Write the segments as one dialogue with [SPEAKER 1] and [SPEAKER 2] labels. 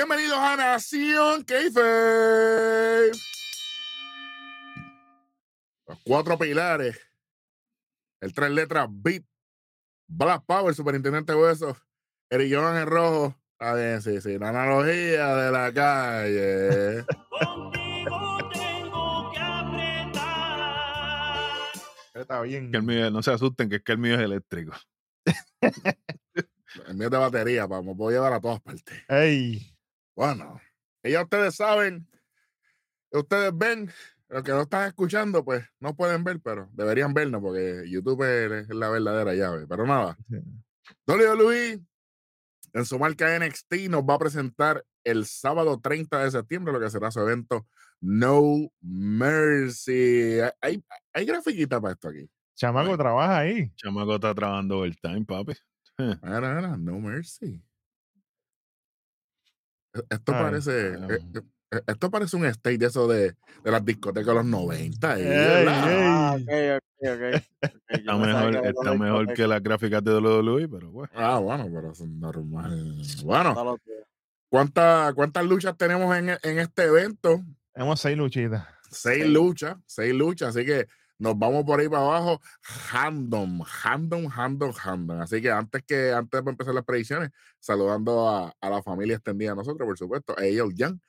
[SPEAKER 1] Bienvenidos a Nación Keife. Los cuatro pilares. El tres letras Beat. Black Power, Superintendente Hueso. Eric Johan en rojo. Está bien, sí, sí. La analogía de la calle.
[SPEAKER 2] Contigo tengo que apretar.
[SPEAKER 3] Está bien.
[SPEAKER 4] Que el mío, no se asusten, que es que el mío es eléctrico.
[SPEAKER 1] El mío es de batería, vamos, puedo llevar a todas partes.
[SPEAKER 3] Ey,
[SPEAKER 1] Bueno, y ya ustedes saben, ustedes ven, los que no están escuchando, pues no pueden ver, pero deberían vernos porque YouTube es, la verdadera llave. Pero nada, WWE en su marca NXT nos va a presentar el sábado 30 de septiembre, lo que será su evento No Mercy. Hay, hay grafiquita para esto aquí.
[SPEAKER 3] chamaco trabaja ahí.
[SPEAKER 4] Chamaco está trabajando overtime, papi.
[SPEAKER 1] Mira, mira, No Mercy. E- Esto
[SPEAKER 3] Ay,
[SPEAKER 1] parece. e- e- Esto parece un stage de eso de, de las discotecas de los 90. ahí,
[SPEAKER 3] Ey,
[SPEAKER 1] ¿verdad?
[SPEAKER 5] Ah,
[SPEAKER 4] Está mejor, está mejor que las gráficas de WWE, pero bueno.
[SPEAKER 1] Ah, bueno, pero es normal. Bueno,
[SPEAKER 5] días.
[SPEAKER 1] ¿cuántas, ¿cuántas luchas tenemos en, en este evento?
[SPEAKER 3] Tenemos seis luchitas.
[SPEAKER 1] Seis
[SPEAKER 5] Sí.
[SPEAKER 1] luchas, seis luchas, así que nos vamos por ahí para abajo. Random, random, random, random. Así que antes que antes de empezar las predicciones, saludando a, a la familia extendida de nosotros, por supuesto, a ellos, Jan,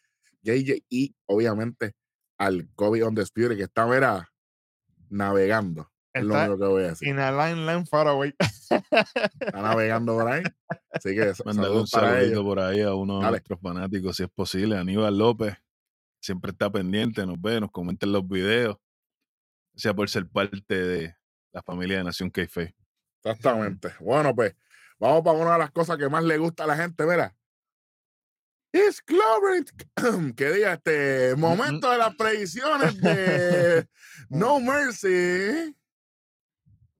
[SPEAKER 1] JJ y obviamente al Kobe on the Spirit que está, mira, navegando. Es lo único que voy a decir.
[SPEAKER 3] in a line, line far away.
[SPEAKER 1] Está navegando por ahí. Así que
[SPEAKER 4] Mandarle un saludito
[SPEAKER 1] ellos.
[SPEAKER 4] por ahí a uno de
[SPEAKER 1] Dale.
[SPEAKER 4] nuestros fanáticos, si es posible. Aníbal López siempre está pendiente, nos ve, nos comenta en los videos. Sea, por ser parte de la familia de Nación k
[SPEAKER 1] Exactamente. Bueno, pues vamos para una de las cosas que más le gusta a la gente, mira. It's Clover. Que diga este momento de las predicciones de No Mercy.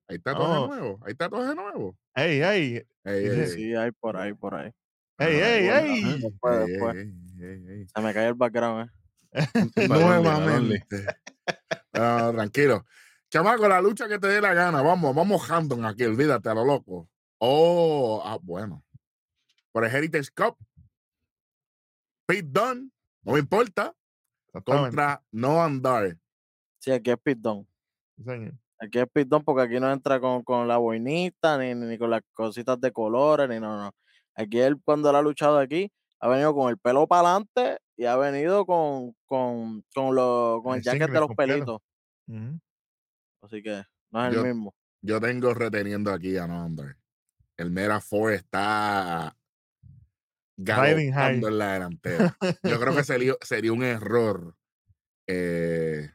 [SPEAKER 1] Hay tatuaje
[SPEAKER 3] Oh.
[SPEAKER 1] nuevo. Hay tatuaje nuevo.
[SPEAKER 3] Ey, ey,
[SPEAKER 1] Ey, ey.
[SPEAKER 5] Sí, hay por ahí, por ahí.
[SPEAKER 3] ey, ey, ey.
[SPEAKER 5] Después,
[SPEAKER 1] Ey,
[SPEAKER 5] después.
[SPEAKER 1] ey.
[SPEAKER 5] Se me cae el background, eh.
[SPEAKER 1] Nuevamente. Ah, tranquilo. Chamaco, la lucha que te dé la gana. Vamos, vamos random aquí, olvídate a lo loco. Oh, ah, bueno. Por el Heritage Cup. Pete Dunne, no me importa. Contra No Andar.
[SPEAKER 5] Sí, aquí es pitón.
[SPEAKER 3] Sí, señor.
[SPEAKER 5] Aquí es pitón porque aquí no entra con, con la boinita, ni, ni con las cositas de colores, ni no, no. Aquí él, cuando él ha luchado aquí, ha venido con el pelo para adelante y ha venido con, con, con, lo, con el,
[SPEAKER 3] El
[SPEAKER 5] jacket de los
[SPEAKER 3] completo.
[SPEAKER 5] pelitos. Así que no es
[SPEAKER 1] Yo-
[SPEAKER 5] el mismo.
[SPEAKER 1] Yo tengo reteniendo aquí a No Andar. El Mera Ford está galopando en la delantera. Yo creo que sería, sería un error eh,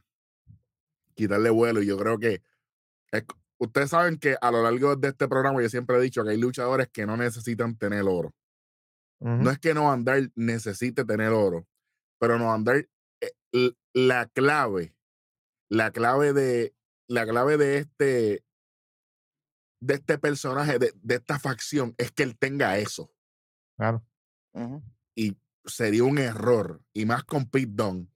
[SPEAKER 1] quitarle vuelo. Y yo creo que es- ustedes saben que a lo largo de este programa yo siempre he dicho que hay luchadores que no necesitan tener oro. No es que no andar necesite tener oro, pero no andar eh, la clave, la clave de la clave de este de este personaje, de, de esta facción, es que él tenga eso.
[SPEAKER 3] Claro.
[SPEAKER 1] Y sería un error, y más con Pete Dunne,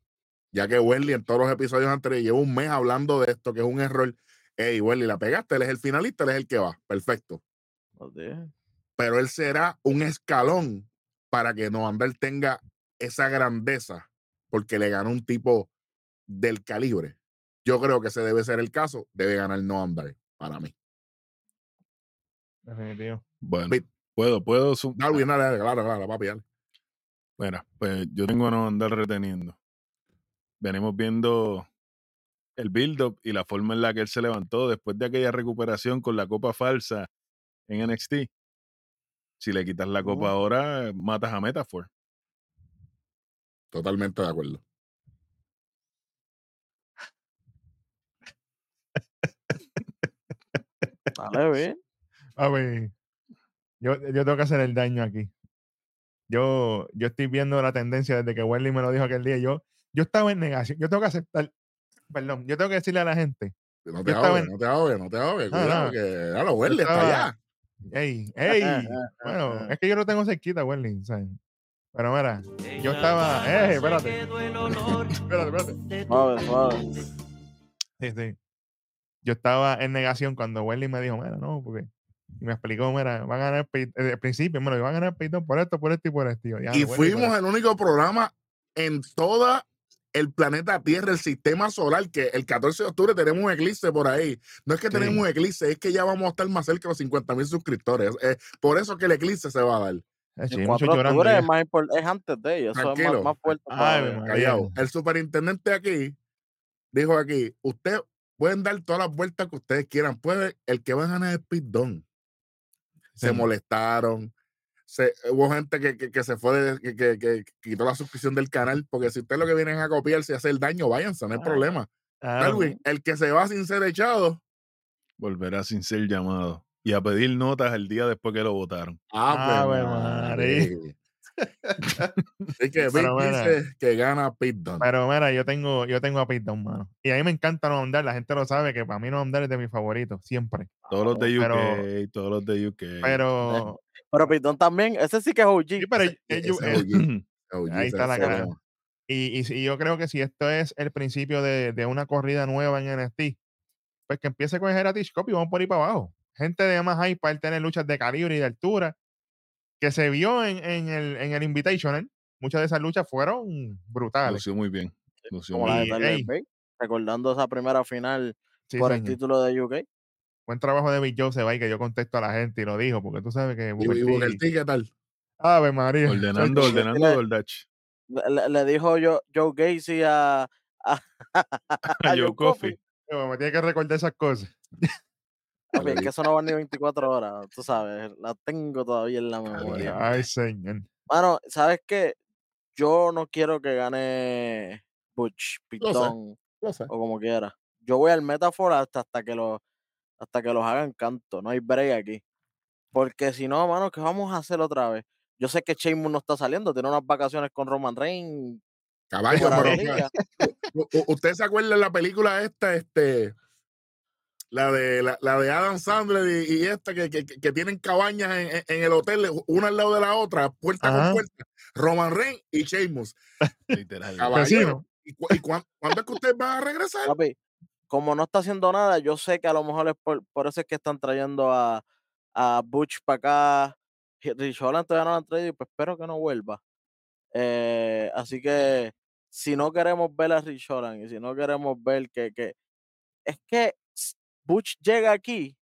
[SPEAKER 1] ya que Welly en todos los episodios anteriores lleva un mes hablando de esto, que es un error. Hey, Welly, la pegaste, él es el finalista, él es el que va. Perfecto. Pero él será un escalón para que Noandar tenga esa grandeza, porque le ganó un tipo del calibre. Yo creo que ese debe ser el caso, debe ganar Noandar para mí.
[SPEAKER 3] Definitivo.
[SPEAKER 4] Bueno, puedo, puedo.
[SPEAKER 1] Darwin, dale, dale, claro, claro, papi, dale.
[SPEAKER 4] Mira, pues yo tengo a no andar reteniendo. Venimos viendo el build-up y la forma en la que él se levantó después de aquella recuperación con la copa falsa en NXT. Si le quitas la copa ahora, matas a Metaphor.
[SPEAKER 1] Totalmente de acuerdo.
[SPEAKER 5] Dale, bien.
[SPEAKER 3] A ver, yo, yo tengo que hacer el daño aquí. Yo, yo estoy viendo la tendencia desde que Wendy me lo dijo aquel día. Yo, yo estaba en negación. Yo tengo que aceptar. Perdón, yo tengo que decirle a la gente.
[SPEAKER 1] No te ahogues,
[SPEAKER 3] en-
[SPEAKER 1] no te ahogues, no te ahogues.
[SPEAKER 3] No,
[SPEAKER 1] Cuidado,
[SPEAKER 3] no.
[SPEAKER 1] que ya lo huele, está allá.
[SPEAKER 3] Ey, ey. bueno, es que yo lo tengo cerquita, Wendy. ¿sabes? Pero mira, yo estaba. ¡Eh, espérate! Espérate, espérate.
[SPEAKER 5] Suave, suave.
[SPEAKER 3] Sí, sí. Yo estaba en negación cuando Wendy me dijo, mira, no, porque Y me explicó, mira, van a ganar Pete- eh, al principio, bueno, van a ganar Peyton por esto, por esto y por esto. Y, yo, "Diablo,
[SPEAKER 1] Y
[SPEAKER 3] bueno,
[SPEAKER 1] fuimos el único programa en toda el planeta Tierra, el sistema solar, que el 14 de octubre tenemos un eclipse por ahí. No es que
[SPEAKER 3] Sí.
[SPEAKER 1] tenemos un eclipse, es que ya vamos a estar más cerca de los 50 mil suscriptores. Eh, por eso que el eclipse se va a dar.
[SPEAKER 3] Eh,
[SPEAKER 5] El
[SPEAKER 3] sí,
[SPEAKER 5] 4
[SPEAKER 3] mucho
[SPEAKER 5] de
[SPEAKER 3] llorando
[SPEAKER 5] octubre es, más import- es antes de ellos, eso es más, más fuerte.
[SPEAKER 3] Ay.
[SPEAKER 1] El superintendente aquí dijo aquí, usted pueden dar todas las vueltas que ustedes quieran. Puede, el que va a ganar es Pete Dunne. Se
[SPEAKER 3] Sí.
[SPEAKER 1] molestaron. Se, hubo gente que, que- que se fue, de- que, que- que quitó la suscripción del canal, porque si ustedes lo que vienen es a copiarse y hacer daño, váyanse, no hay
[SPEAKER 3] Ah,
[SPEAKER 1] problema. Darwin, el que se va sin ser echado,
[SPEAKER 4] Volverá sin ser llamado. Y a pedir notas el día después que lo votaron.
[SPEAKER 1] ¡Ave
[SPEAKER 3] Ave
[SPEAKER 1] María! Así que
[SPEAKER 3] mira.
[SPEAKER 1] dice que gana Pete Dunne.
[SPEAKER 3] Pero mira, yo tengo, yo tengo a Pete Dunne, mano. Y a mí me encanta No Andar, la gente lo sabe, que para mí No Andar es de mis favoritos, siempre.
[SPEAKER 4] Todos los de UK,
[SPEAKER 3] Pero-
[SPEAKER 4] todos los de UK.
[SPEAKER 3] Pero,
[SPEAKER 5] Pero Pitón también, ese sí que es OG.
[SPEAKER 3] sí, pero
[SPEAKER 1] ese- ese
[SPEAKER 3] eh,
[SPEAKER 1] OG. OG,
[SPEAKER 3] ahí está la cara. y, y, si- yo creo que si esto es el principio de, de una corrida nueva en NXT, pues que empiece con el Heritage Cup y vamos por ahí para abajo. Gente de más hype para él tener luchas de calibre y de altura, que se vio en, en el, en el Invitational. Muchas de esas luchas fueron brutales.
[SPEAKER 4] Lució muy bien. Lució
[SPEAKER 5] como
[SPEAKER 4] muy
[SPEAKER 5] la de
[SPEAKER 3] Y,
[SPEAKER 5] recordando esa primera final
[SPEAKER 3] Sí,
[SPEAKER 5] por el título de UK.
[SPEAKER 3] Buen trabajo de Big Joseph ahí que yo contesto a la gente y lo dijo, porque tú sabes que
[SPEAKER 1] Y,
[SPEAKER 3] Booker
[SPEAKER 1] y Booker T, ¿qué tal?
[SPEAKER 3] Ave María.
[SPEAKER 4] Ordenando, ordenando
[SPEAKER 5] Mira,
[SPEAKER 4] Goldach.
[SPEAKER 5] Le, le- le dijo yo, Joe Gacy a, a,
[SPEAKER 4] A Joe Coffey.
[SPEAKER 3] yo Me tiene que recordar esas cosas.
[SPEAKER 5] Que eso no va ni 24 horas, tú sabes, la tengo todavía en la memoria.
[SPEAKER 3] Ay, señor.
[SPEAKER 5] Mano, ¿sabes qué? Yo no quiero que gane Butch, Pitón o como quiera. Yo voy al Metaphor hasta, hasta que los hasta que los hagan canto, no hay break aquí. Porque si no, mano, ¿qué vamos a hacer otra vez? Yo sé que Sheamus no está saliendo, tiene unas vacaciones con Roman Reigns.
[SPEAKER 1] Caballo, pero ¿Usted se acuerda de la película esta, este, la de la, la de Adam Sandler y, y esta que, que, que tienen cabañas en, en- el hotel, una al lado de la otra, puerta
[SPEAKER 3] Ajá.
[SPEAKER 1] con puerta? Roman Reigns y Sheamus.
[SPEAKER 4] Literal.
[SPEAKER 1] Caballo.
[SPEAKER 3] Casino.
[SPEAKER 1] ¿Y, cu- y cuán- cuándo es que ustedes van a regresar?
[SPEAKER 5] Papi, como no está haciendo nada, yo sé que a lo mejor es por, por eso es que están trayendo a, a Butch para acá. Rich Holland todavía no lo han traído y pues espero que no vuelva. Eh, así que si no queremos ver a Rich Holland y si no queremos ver que, que es que Butch llega aquí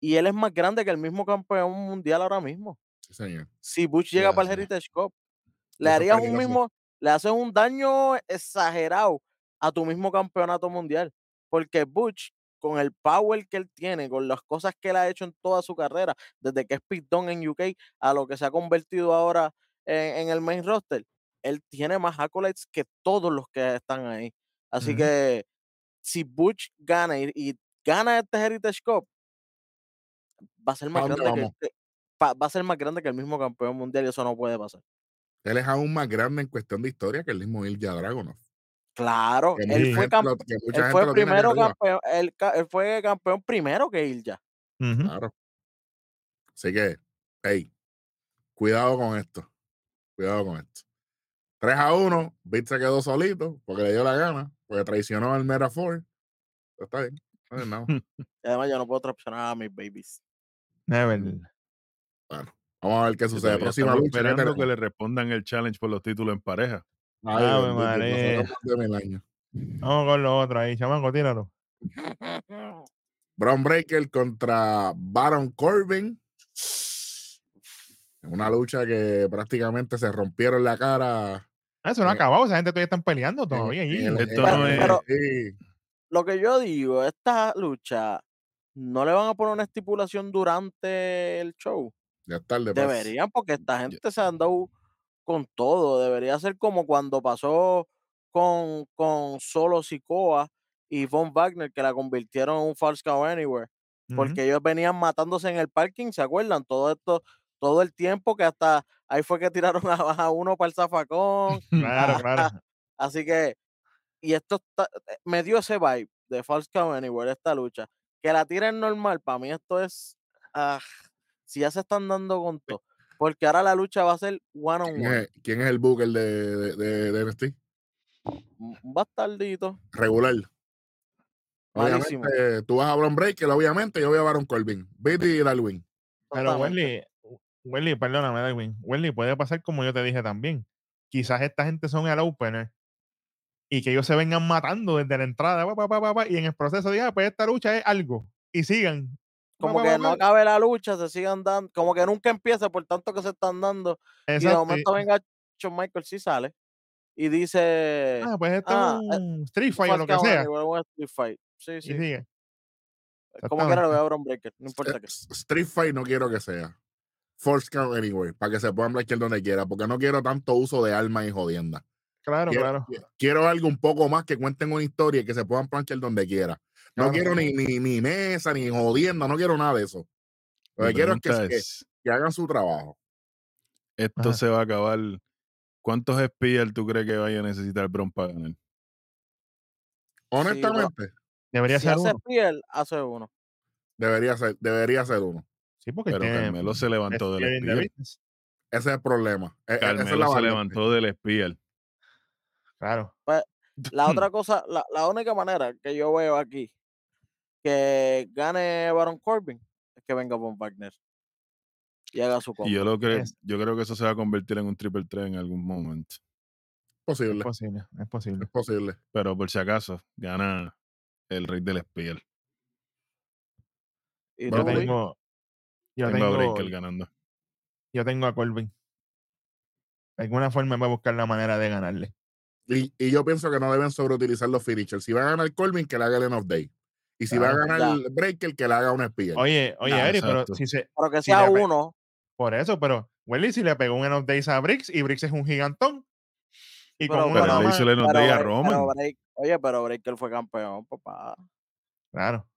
[SPEAKER 5] y él es más grande que el mismo campeón mundial ahora mismo.
[SPEAKER 1] Sí, señor.
[SPEAKER 5] Si Butch
[SPEAKER 4] Sí,
[SPEAKER 5] llega para el. Heritage Cup, le
[SPEAKER 1] Eso
[SPEAKER 5] harías un mismo, le haces un daño exagerado a tu mismo campeonato mundial. Porque Butch, con el power que él tiene, con las cosas que él ha hecho en toda su carrera, desde que es pitón en UK a lo que se ha convertido ahora en, en el main roster, él tiene más accolades que todos los que están ahí. Así que si Butch gana y, y gana este Heritage Cup, va a ser más grande que,
[SPEAKER 1] vamos?
[SPEAKER 5] que- pa- va a ser más grande que el mismo campeón mundial y eso no puede pasar.
[SPEAKER 1] Él es aún más grande en cuestión de historia que el mismo Ilja Dragunov.
[SPEAKER 5] Claro,
[SPEAKER 1] Que
[SPEAKER 5] él fue,
[SPEAKER 1] lo-
[SPEAKER 5] él fue primero campeón, él, fue campeón primero que Ilja.
[SPEAKER 3] Ujú.
[SPEAKER 1] Claro. Así que, hey, cuidado con esto. Cuidado con esto. 3 a 1, Bit se quedó solito porque le dio la gana, porque traicionó al Mera Ford. Pero Está bien.
[SPEAKER 5] Y además yo no puedo traicionar a mis babies.
[SPEAKER 3] Never.
[SPEAKER 1] Bueno, vamos a ver qué sucede. Próxima lucha. ¿qué
[SPEAKER 4] esperando que le respondan el challenge por los títulos en pareja.
[SPEAKER 1] Ay.
[SPEAKER 3] Vamos con lo otro ahí, chamaco, tíralo.
[SPEAKER 1] Braun Breaker contra Baron Corbin. Una lucha que prácticamente se rompieron la cara.
[SPEAKER 3] Ah, eso no ha acabado, esa gente todavía están peleando todavía
[SPEAKER 4] es-
[SPEAKER 5] Pero-
[SPEAKER 1] sí,
[SPEAKER 5] Lo que yo digo, esta lucha, ¿no le van a poner una estipulación durante el show?
[SPEAKER 1] ya tarde.
[SPEAKER 5] Deberían, porque esta gente se han dado con todo. Debería ser como cuando pasó con, con Solo Sikoa y Von Wagner, que la convirtieron en un False Count Anywhere. Porque ellos venían matándose en el parking, ¿se acuerdan? Todo esto, todo el tiempo que hasta ahí fue que tiraron a, a uno para el zafacón.
[SPEAKER 3] Claro, claro.
[SPEAKER 5] Así que, y esto está- eh, me dio ese vibe de False Count Anywhere, esta lucha. Que la tiren normal, para mí esto es. ah, si ya se están dando con todo. Porque ahora la lucha va a ser one on
[SPEAKER 1] ¿Quién
[SPEAKER 5] one.
[SPEAKER 1] es, quién es el Booker de, de, de, de NXT?
[SPEAKER 5] Un bastardito.
[SPEAKER 1] Regular.
[SPEAKER 5] Malísimo.
[SPEAKER 1] Obviamente, tú vas a Bron Breaker, obviamente, yo voy a Baron Corbin. Biddy y Darwin.
[SPEAKER 3] Pero. Welly, Welly, perdóname, Darwin. Welly, puede pasar como yo te dije también. Quizás esta gente son el opener y que ellos se vengan matando desde la entrada pa, pa, pa, pa, pa, y en el proceso digan, pues esta lucha es algo y sigan.
[SPEAKER 5] Como que no acabe la lucha, se sigan dando, como que nunca empieza por tanto que se están dando. Y de
[SPEAKER 3] Exacto, y-
[SPEAKER 5] momento venga Shawn Michaels sí sale y dice
[SPEAKER 3] Ah, pues esto
[SPEAKER 5] ah,
[SPEAKER 3] es un Street Fight o lo que sea.
[SPEAKER 5] Un Street Fight. Sí,
[SPEAKER 3] Y
[SPEAKER 5] sí.
[SPEAKER 3] sigue.
[SPEAKER 5] Como quiera lo veo a Bron Breaker, no importa
[SPEAKER 1] Eh,
[SPEAKER 5] qué.
[SPEAKER 1] Street Fight no quiero que sea. Force Count Anyway, para que se puedan blanquear donde quiera, porque no quiero tanto uso de armas y jodienda.
[SPEAKER 3] Claro,
[SPEAKER 1] Quiero,
[SPEAKER 3] claro.
[SPEAKER 1] qui- quiero algo un poco más que cuenten una historia y que se puedan planchar donde quiera. No
[SPEAKER 3] Claro.
[SPEAKER 1] quiero ni, ni, ni mesa, ni jodienda, no quiero nada de eso. Lo que quiero es que,
[SPEAKER 4] es,
[SPEAKER 1] hagan su trabajo.
[SPEAKER 4] esto
[SPEAKER 3] Ajá.
[SPEAKER 4] se va a acabar. ¿Cuántos espías tú crees que vaya a necesitar Bron para ganar?
[SPEAKER 1] Honestamente,
[SPEAKER 3] Debería
[SPEAKER 5] Si
[SPEAKER 3] ser
[SPEAKER 5] hace
[SPEAKER 3] uno.
[SPEAKER 5] piel, hace uno.
[SPEAKER 1] debería ser, debería ser uno.
[SPEAKER 3] Sí, porque
[SPEAKER 4] Pero
[SPEAKER 3] tiene
[SPEAKER 4] Carmelo se levantó del
[SPEAKER 3] the
[SPEAKER 4] Spear.
[SPEAKER 3] business.
[SPEAKER 1] Ese es el problema. E- e- esa es la
[SPEAKER 4] Carmelo se levantó del Spear.
[SPEAKER 3] Claro.
[SPEAKER 5] La otra cosa, la, la única manera que yo veo aquí que gane Baron Corbin es que venga Von Wagner y haga su
[SPEAKER 4] Y yo
[SPEAKER 5] combo.
[SPEAKER 4] lo creo, yo creo que eso se va a convertir en un triple threat en algún momento.
[SPEAKER 3] Es
[SPEAKER 1] Posible,
[SPEAKER 3] posible, es posible.
[SPEAKER 1] es posible.
[SPEAKER 4] Pero por si acaso, gana el rey del.
[SPEAKER 5] Y tú,
[SPEAKER 3] Yo tengo, yo
[SPEAKER 4] Tengo a Breaker ganando.
[SPEAKER 3] yo tengo a Corbin. De alguna forma va a buscar la manera de ganarle.
[SPEAKER 1] Y, y yo pienso que no deben sobreutilizar los finishers. Si va a ganar Corbin, que le haga el end of day. Y si va a ganar. Breaker, que le haga un spear.
[SPEAKER 3] Oye, oye,
[SPEAKER 4] Ah,
[SPEAKER 3] Eri, pero si se,
[SPEAKER 5] pero que
[SPEAKER 3] si
[SPEAKER 5] sea
[SPEAKER 3] le pe-
[SPEAKER 5] uno.
[SPEAKER 3] por eso, pero Welly si le pegó un end of days a Briggs y Briggs es un gigantón. Y
[SPEAKER 5] Pero,
[SPEAKER 3] con una
[SPEAKER 4] Pero hizo el Day a Roman.
[SPEAKER 5] Break- oye, pero Breaker fue campeón, papá.
[SPEAKER 3] claro.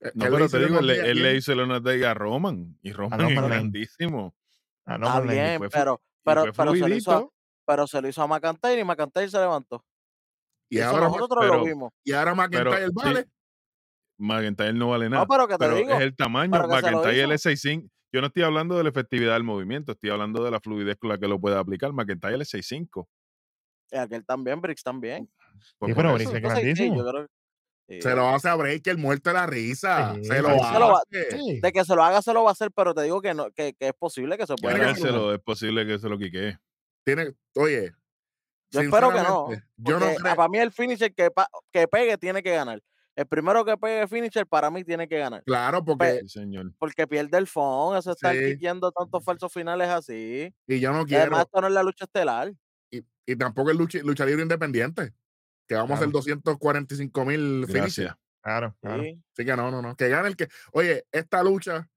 [SPEAKER 1] Eh,
[SPEAKER 4] No, pero te digo,
[SPEAKER 1] end
[SPEAKER 4] él, le- él hizo el Honor Day a Roman. Y Roman
[SPEAKER 3] Roman
[SPEAKER 4] es grandísimo.
[SPEAKER 3] Ah, no,
[SPEAKER 5] Está bien,
[SPEAKER 4] fue
[SPEAKER 5] pero, pero, pero, se lo hizo a,
[SPEAKER 4] fluidito.
[SPEAKER 5] Pero se lo hizo a McIntyre y McIntyre se levantó.
[SPEAKER 1] Y ahora,
[SPEAKER 5] nosotros
[SPEAKER 4] pero-
[SPEAKER 5] lo vimos.
[SPEAKER 1] y ahora McIntyre
[SPEAKER 4] pero,
[SPEAKER 1] vale.
[SPEAKER 4] sí, McIntyre no vale
[SPEAKER 5] No,
[SPEAKER 4] nada.
[SPEAKER 5] pero que te
[SPEAKER 4] pero
[SPEAKER 5] digo,
[SPEAKER 4] es el tamaño.
[SPEAKER 5] lo
[SPEAKER 4] McIntyre
[SPEAKER 5] hizo.
[SPEAKER 4] es 6'5". Yo no estoy hablando de la efectividad del movimiento, estoy hablando de la fluidez con la que lo puede aplicar. McIntyre es 6'5".
[SPEAKER 5] Y aquel también, Briggs también.
[SPEAKER 4] Pues
[SPEAKER 3] Sí, pero. Briggs es
[SPEAKER 5] sí,
[SPEAKER 3] grandísimo.
[SPEAKER 1] Se lo hace a Breaker muerto de la risa.
[SPEAKER 3] Sí,
[SPEAKER 1] se lo
[SPEAKER 3] sí,
[SPEAKER 5] se lo va-
[SPEAKER 1] hace.
[SPEAKER 3] Sí.
[SPEAKER 5] De que se lo haga, se lo va a hacer, pero te digo que no, que, que es posible que se pueda
[SPEAKER 4] es posible que se lo quique.
[SPEAKER 1] Tiene, oye,
[SPEAKER 5] Yo espero que no.
[SPEAKER 1] Yo no
[SPEAKER 5] ah,
[SPEAKER 1] creo.
[SPEAKER 5] Para mí el finisher que, pa- que pegue tiene que ganar. El primero que pegue finisher para mí tiene que ganar.
[SPEAKER 1] Claro, porque.
[SPEAKER 4] Señor.
[SPEAKER 5] Porque pierde el phone, eso está
[SPEAKER 1] Sí.
[SPEAKER 5] tantos falsos finales así.
[SPEAKER 1] Y yo no
[SPEAKER 5] Y además
[SPEAKER 1] quiero.
[SPEAKER 5] esto no es la lucha estelar.
[SPEAKER 1] Y, y tampoco es lucha, lucha libre independiente. Que vamos a hacer
[SPEAKER 3] Claro.
[SPEAKER 1] 245 mil finishers.
[SPEAKER 4] Gracias.
[SPEAKER 3] Claro, claro.
[SPEAKER 5] Sí.
[SPEAKER 1] Así que no, no, no. Que gane el que. Oye, esta lucha,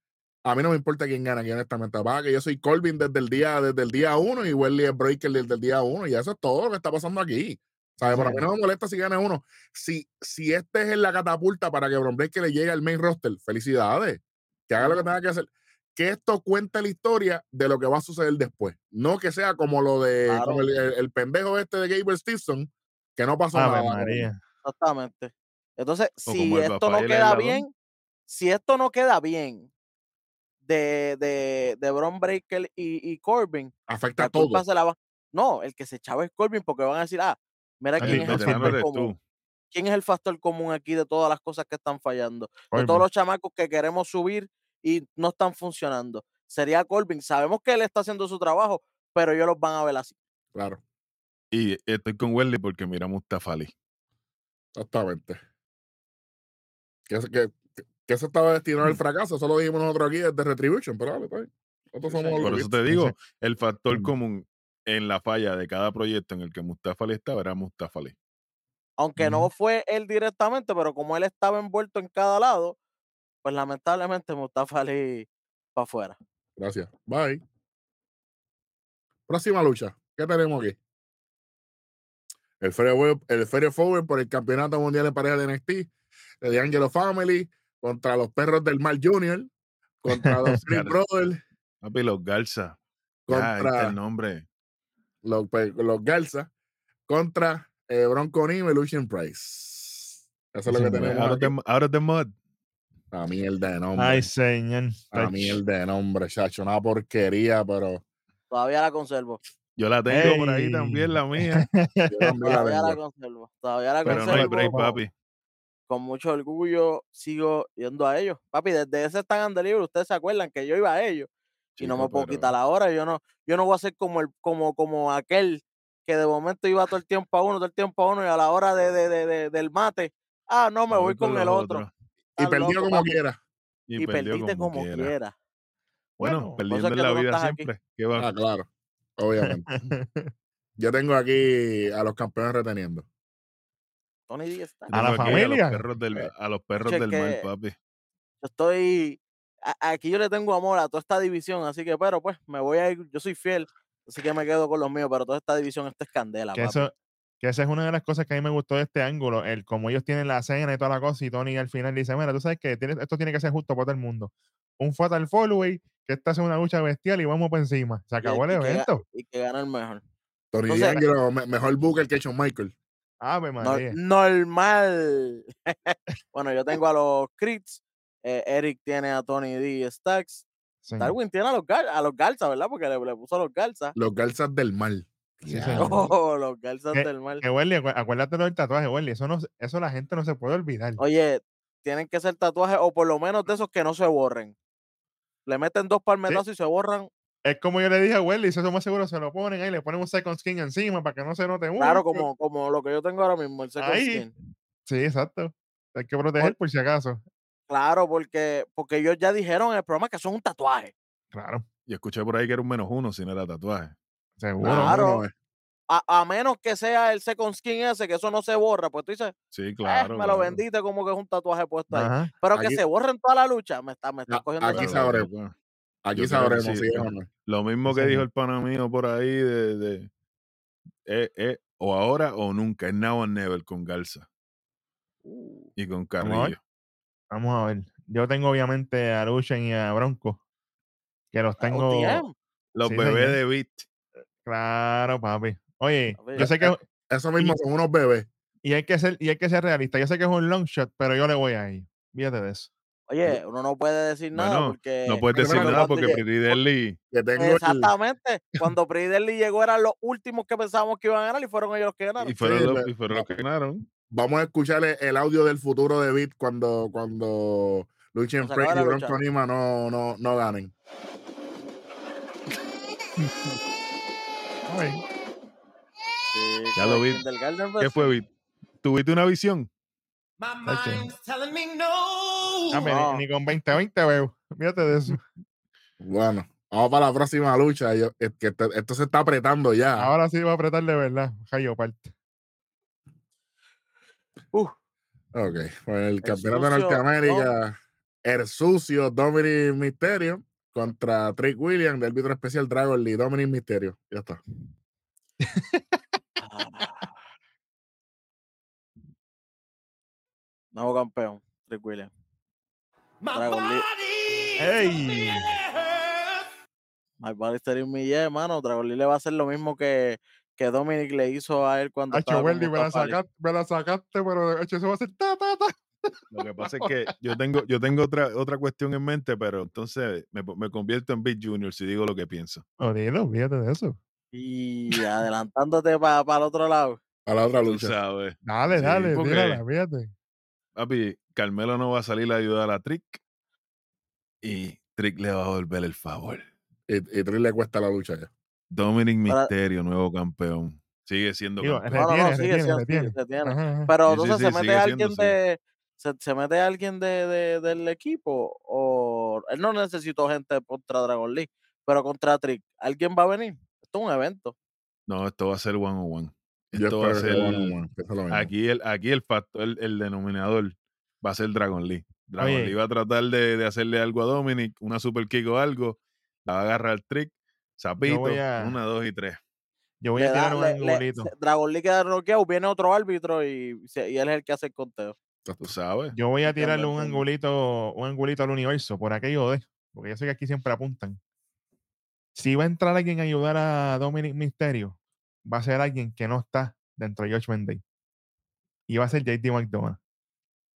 [SPEAKER 1] a mí no me importa quién gana aquí, honestamente. Pasa que yo soy Corbin desde el día, desde el día uno y Welly es Breaker desde el día uno. Y eso es todo lo que está pasando aquí. ¿Sabes? Para
[SPEAKER 3] Sí.
[SPEAKER 1] mí no me molesta si gana uno. Si, si este es en la catapulta para que Bron Breaker le llegue al main roster, felicidades. Que haga lo que tenga que hacer. Que esto cuente la historia de lo que va a suceder después. No que sea como lo de
[SPEAKER 5] Claro.
[SPEAKER 1] como el, el- el pendejo este de Gabriel Stevenson, que no pasó
[SPEAKER 3] Ave
[SPEAKER 1] nada.
[SPEAKER 3] María.
[SPEAKER 5] Exactamente. Entonces,
[SPEAKER 4] O
[SPEAKER 5] si esto no queda bien, si esto no queda bien de, de, de Bron Breaker y, y Corbin,
[SPEAKER 1] Afecta
[SPEAKER 5] la
[SPEAKER 1] a todo.
[SPEAKER 5] culpa se la va. No, el que se echaba es Corbin porque van a decir, ah, mira quién es el factor común.
[SPEAKER 4] tú.
[SPEAKER 5] ¿Quién es el factor común aquí de todas las cosas que están fallando? De todos los chamacos que queremos subir y no están funcionando. Sería Corbin. Sabemos que él está haciendo su trabajo, pero ellos los van a ver así.
[SPEAKER 1] Claro.
[SPEAKER 4] Y estoy con Welly porque mira a Mustafa Ali.
[SPEAKER 1] Exactamente. Que, que, que- eso estaba destinado
[SPEAKER 3] Mm.
[SPEAKER 1] al fracaso. Eso lo dijimos nosotros aquí desde Retribution, pero vale, está bien. Nosotros somos los
[SPEAKER 4] Por eso te digo, el factor
[SPEAKER 3] Mm.
[SPEAKER 4] común en la falla de cada proyecto en el que Mustafa Ali estaba era Mustafa Ali.
[SPEAKER 5] Aunque no fue él directamente, pero como él estaba envuelto en cada lado, pues lamentablemente Mustafa Ali para afuera.
[SPEAKER 1] Gracias. Bye. Próxima lucha. ¿Qué tenemos aquí? El Feria el Feria Forward por el Campeonato Mundial en Pareja de NXT. De The Angelo Family contra los Perros del Mal Junior. Contra los
[SPEAKER 4] Claro.
[SPEAKER 1] Brothers.
[SPEAKER 4] Papi, los Garza.
[SPEAKER 1] Contra
[SPEAKER 4] el nombre.
[SPEAKER 1] los, pe- los Garza. Contra eh, Bronco Nimo y Lucian Price. Eso es lo que tenemos.
[SPEAKER 4] Out of,
[SPEAKER 1] aquí.
[SPEAKER 4] the, out of the mud.
[SPEAKER 1] A mierda de nombre.
[SPEAKER 3] Ay, señor.
[SPEAKER 1] A mierda de nombre, chacho. Una porquería, pero
[SPEAKER 5] Todavía la conservo.
[SPEAKER 4] Yo la tengo por ahí también, la mía.
[SPEAKER 1] yo también la
[SPEAKER 5] Todavía la conservo. Todavía la
[SPEAKER 4] Pero no hay
[SPEAKER 5] conservo.
[SPEAKER 4] break, papi.
[SPEAKER 5] Con mucho orgullo sigo yendo a ellos. Papi, desde ese stand and ustedes se acuerdan que yo iba a ellos y no me puedo
[SPEAKER 4] pero-
[SPEAKER 5] quitar la hora. Yo no, yo no voy a ser como el, como, como aquel que de momento iba todo el tiempo a uno, todo el tiempo a uno, y a la hora de, de- de- de- del mate, ah, no, me voy con el otro.
[SPEAKER 1] Y perdió como
[SPEAKER 5] papi,
[SPEAKER 1] quiera.
[SPEAKER 4] Y,
[SPEAKER 5] Y, perdiste como,
[SPEAKER 4] quiera.
[SPEAKER 5] quiera.
[SPEAKER 4] Bueno,
[SPEAKER 3] Bueno,
[SPEAKER 4] perdiendo en la
[SPEAKER 5] no
[SPEAKER 4] vida siempre. ¿Qué va?
[SPEAKER 1] Ah, claro. Obviamente. Yo tengo aquí a los campeones reteniendo.
[SPEAKER 5] Tony Díaz está.
[SPEAKER 3] A la familia.
[SPEAKER 4] A los perros del,
[SPEAKER 5] Eh,
[SPEAKER 4] a los perros del mal, papi.
[SPEAKER 5] Yo estoy. a- Aquí yo le tengo amor a toda esta división, así que, pero pues, me voy a ir. Yo soy fiel, así que me quedo con los míos, pero toda esta división, esta es candela,
[SPEAKER 3] que,
[SPEAKER 5] papi.
[SPEAKER 3] eso, que esa es una de las cosas que a mí me gustó de este ángulo, el como ellos tienen la cena y toda la cosa, y Tony al final dice, mira, tú sabes que tiene- esto tiene que ser justo para todo el mundo. Un fatal followay, que esta es una lucha bestial y vamos por encima. Se
[SPEAKER 5] Y-
[SPEAKER 3] acabó el
[SPEAKER 5] y que ga-
[SPEAKER 3] evento.
[SPEAKER 5] Y que gana el mejor.
[SPEAKER 1] Tony me- mejor booker que Shawn Michael.
[SPEAKER 3] Ave
[SPEAKER 5] Nor-
[SPEAKER 3] María.
[SPEAKER 5] normal. bueno, yo tengo a los Crits. eh, Eric tiene a Tony D Stacks.
[SPEAKER 3] Sí,
[SPEAKER 5] Darwin tiene a los, Gar- a los Garza, ¿verdad? Porque le, le puso a los Garza.
[SPEAKER 1] Los Garzas del Mal.
[SPEAKER 3] sí.
[SPEAKER 5] Oh, los Garza
[SPEAKER 3] Que-
[SPEAKER 5] del mal.
[SPEAKER 3] Que Welly, acu- acuérdate del tatuaje, Welly. Eso, no, eso la gente no se puede olvidar.
[SPEAKER 5] Oye, tienen que ser tatuajes o por lo menos de esos que no se borren. Le meten dos palmetazos y se borran.
[SPEAKER 3] Es como yo le dije a Welly, si eso más seguro se lo ponen ahí, le ponen un second skin encima para que no se note mucho.
[SPEAKER 5] Claro, como, como lo que yo tengo ahora mismo, el second
[SPEAKER 3] Ahí.
[SPEAKER 5] skin.
[SPEAKER 3] Sí, exacto. Hay que proteger por si acaso.
[SPEAKER 5] Claro, porque, porque ellos ya dijeron en el programa que son un tatuaje.
[SPEAKER 3] Claro,
[SPEAKER 4] Y escuché por ahí que era un menos uno si no era tatuaje.
[SPEAKER 3] seguro.
[SPEAKER 5] Claro.
[SPEAKER 1] no, eh.
[SPEAKER 5] A, a menos que sea el second skin ese, que eso no se borra, pues tú dices,
[SPEAKER 4] Sí,
[SPEAKER 5] "Eh,
[SPEAKER 4] claro.
[SPEAKER 5] me lo
[SPEAKER 4] claro.
[SPEAKER 5] vendiste como que es un tatuaje puesto ahí.
[SPEAKER 3] Ajá.
[SPEAKER 5] Pero que
[SPEAKER 1] Aquí-
[SPEAKER 5] se borren toda la lucha, me está, me está cogiendo
[SPEAKER 1] aquí
[SPEAKER 4] Claro,
[SPEAKER 1] sabremos. Aquí sabremos
[SPEAKER 4] sí,
[SPEAKER 1] si es o no.
[SPEAKER 4] Lo mismo
[SPEAKER 3] Sí,
[SPEAKER 4] que dijo el pana mío por ahí de, de eh, eh, o ahora o nunca, es now or never con Garza
[SPEAKER 5] Uh,
[SPEAKER 4] y con. Carrillo.
[SPEAKER 3] Vamos a ver. Yo tengo obviamente a Luchen y a Bronco. Que los tengo.
[SPEAKER 5] OTM.
[SPEAKER 4] Los
[SPEAKER 3] Sí,
[SPEAKER 4] bebés
[SPEAKER 3] señor.
[SPEAKER 4] de Beat.
[SPEAKER 3] Claro, papi. Oye, yo sé que.
[SPEAKER 1] Eso mismo son unos bebés.
[SPEAKER 3] Y hay que ser, y hay que ser realista. Yo sé que es un long shot, pero yo le voy a ir. Fíjate de eso.
[SPEAKER 5] Oye, uno no puede decir nada
[SPEAKER 4] Bueno,
[SPEAKER 5] porque.
[SPEAKER 4] No puedes decir nada porque Pretty Deadly
[SPEAKER 5] Exactamente. Cuando Pretty Deadly llegó eran los últimos que pensábamos que iban a ganar y fueron ellos los que ganaron.
[SPEAKER 4] y fueron,
[SPEAKER 1] Sí,
[SPEAKER 4] los,
[SPEAKER 1] le-
[SPEAKER 4] y fueron los que ganaron.
[SPEAKER 1] vamos a escuchar el, el audio del futuro de Beat cuando, cuando Lucien Frey y Bronco. Nima no, no, no ganen.
[SPEAKER 4] Ya lo vi. ¿Qué fue Beat? ¿Tuviste una visión?
[SPEAKER 2] My mind's telling me no.
[SPEAKER 3] Ah,
[SPEAKER 5] No.
[SPEAKER 3] ni, ni con 20-20 veo. Fíjate de eso.
[SPEAKER 1] Bueno, vamos para la próxima lucha. Yo- es que esto, esto se está apretando ya.
[SPEAKER 3] Ahora sí va a apretar de verdad. Jayo parte.
[SPEAKER 5] Uh,
[SPEAKER 1] Ok, pues el campeonato de Norteamérica, el sucio Dominic Mysterio contra Trick Williams, del árbitro especial Dragon Lee, Dominic Mysterio. Ya está.
[SPEAKER 5] Nuevo campeón, Trick Williams.
[SPEAKER 2] My
[SPEAKER 5] Dragon Lee.
[SPEAKER 3] Ey.
[SPEAKER 5] My body está en mi hermano. Dragon Lee le va a hacer lo mismo que, que Dominic le hizo a él cuando
[SPEAKER 3] Hacho, Wendy, me la, sacaste, me la sacaste, pero hecho, eso va a ser ta, ta, ta.
[SPEAKER 4] Lo que pasa es que yo tengo, yo tengo otra, otra cuestión en mente, pero entonces me, me convierto en Big Junior si digo lo que pienso.
[SPEAKER 3] Dilo, fíjate de eso.
[SPEAKER 5] Y adelantándote para el otro lado.
[SPEAKER 1] A la otra lucha.
[SPEAKER 4] sabes.
[SPEAKER 3] Dale,
[SPEAKER 4] Sí,
[SPEAKER 3] dale,
[SPEAKER 4] porque-
[SPEAKER 3] tírala, fíjate.
[SPEAKER 4] Papi, Carmelo no va a salir a ayudar a Trick y Trick le va a volver el favor.
[SPEAKER 1] Y, y Trick le cuesta la lucha ya.
[SPEAKER 4] Dominic
[SPEAKER 5] Para-
[SPEAKER 4] Misterio, nuevo campeón. Sigue siendo
[SPEAKER 3] Digo,
[SPEAKER 4] campeón.
[SPEAKER 5] No, no, sigue
[SPEAKER 3] retiene,
[SPEAKER 5] siendo,
[SPEAKER 3] retiene.
[SPEAKER 5] sigue- retiene.
[SPEAKER 3] Ajá, ajá.
[SPEAKER 5] Pero entonces
[SPEAKER 4] sí,
[SPEAKER 5] se mete alguien
[SPEAKER 4] siendo, sí.
[SPEAKER 5] de. Se, se mete alguien de, de- del equipo. O él no necesitó gente contra Dragon League. Pero contra Trick. ¿Alguien va a venir? Esto es un evento.
[SPEAKER 4] No, esto va a ser one on one.
[SPEAKER 1] Mismo.
[SPEAKER 4] Aquí el, aquí el factor, el, el denominador va a ser Dragon Lee. Dragon
[SPEAKER 3] Oye.
[SPEAKER 4] Lee va a tratar de, de hacerle algo a Dominic, una super kick o algo. La va a agarrar Trick, Zapito,
[SPEAKER 3] a-
[SPEAKER 4] una, dos y tres.
[SPEAKER 3] Yo voy
[SPEAKER 5] Le
[SPEAKER 3] a
[SPEAKER 5] da-
[SPEAKER 3] tirar un
[SPEAKER 5] le-
[SPEAKER 3] angulito.
[SPEAKER 5] Dragon League queda noqueado. Viene otro árbitro y, y él es el que hace el conteo.
[SPEAKER 4] Tú sabes.
[SPEAKER 3] Yo voy a tirarle un angulito, un angulito al universo, por aquello de, porque yo sé que aquí siempre apuntan. Si va a entrar alguien a ayudar a Dominic Mysterio, va a ser alguien que no está dentro de Judgment Day. Y va a ser JD McDonough.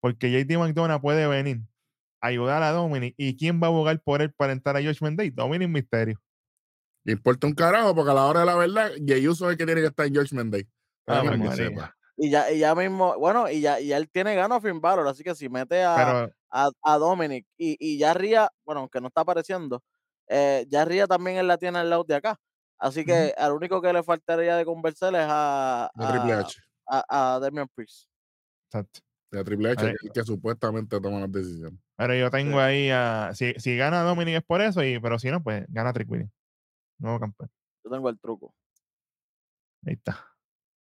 [SPEAKER 3] Porque JD McDonough puede venir a ayudar a Dominic. ¿Y quién va a abogar por él para entrar a Judgment Day? Dominic Mysterio.
[SPEAKER 1] Le importa un carajo porque a la hora de la verdad, Jey Uso es el que tiene que estar en Judgment Day.
[SPEAKER 3] Ah,
[SPEAKER 4] Para que sepa.
[SPEAKER 5] Y ya, y ya mismo, bueno, y ya, y ya él tiene ganas Finn Balor, así que si mete a,
[SPEAKER 3] Pero
[SPEAKER 5] a, a Dominic y, y ya Ría, bueno, aunque no está apareciendo, eh, ya Ría también él la tiene al lado de acá. Así que al único que le faltaría de conversar es a,
[SPEAKER 1] Triple
[SPEAKER 5] a,
[SPEAKER 1] H.
[SPEAKER 5] a, a Damian Priest.
[SPEAKER 3] exacto.
[SPEAKER 1] De Triple H, que, es el que supuestamente toma las decisiones.
[SPEAKER 3] Pero yo tengo ahí a. Si, si gana Dominic es por eso, y, pero si no, pues gana Trick Williams. Nuevo campeón.
[SPEAKER 5] Yo tengo el truco.
[SPEAKER 3] Ahí está.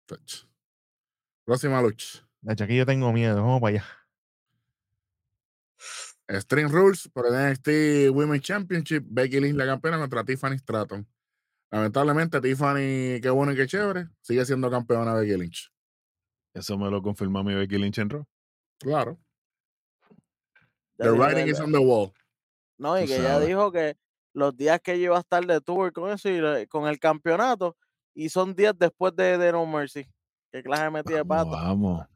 [SPEAKER 1] Chacho. Próxima lucha.
[SPEAKER 3] Hecho, aquí yo tengo miedo. Vamos para allá.
[SPEAKER 1] String Rules por el NXT Women's Championship. Becky Lynch la campeona contra Tiffany Stratton. Lamentablemente, Tiffany, qué bueno y qué chévere, sigue siendo campeona Becky Lynch.
[SPEAKER 4] Eso me lo confirmó mi Becky Lynch en Raw.
[SPEAKER 1] Claro.
[SPEAKER 5] Ya
[SPEAKER 1] The writing
[SPEAKER 5] que-
[SPEAKER 1] is on the wall.
[SPEAKER 5] No, y que ella
[SPEAKER 1] sabes.
[SPEAKER 5] dijo que los días que ella iba a estar de tour con eso y con el campeonato, y son días después de, de No Mercy. ¿Qué clase de metida de pata?
[SPEAKER 4] vamos.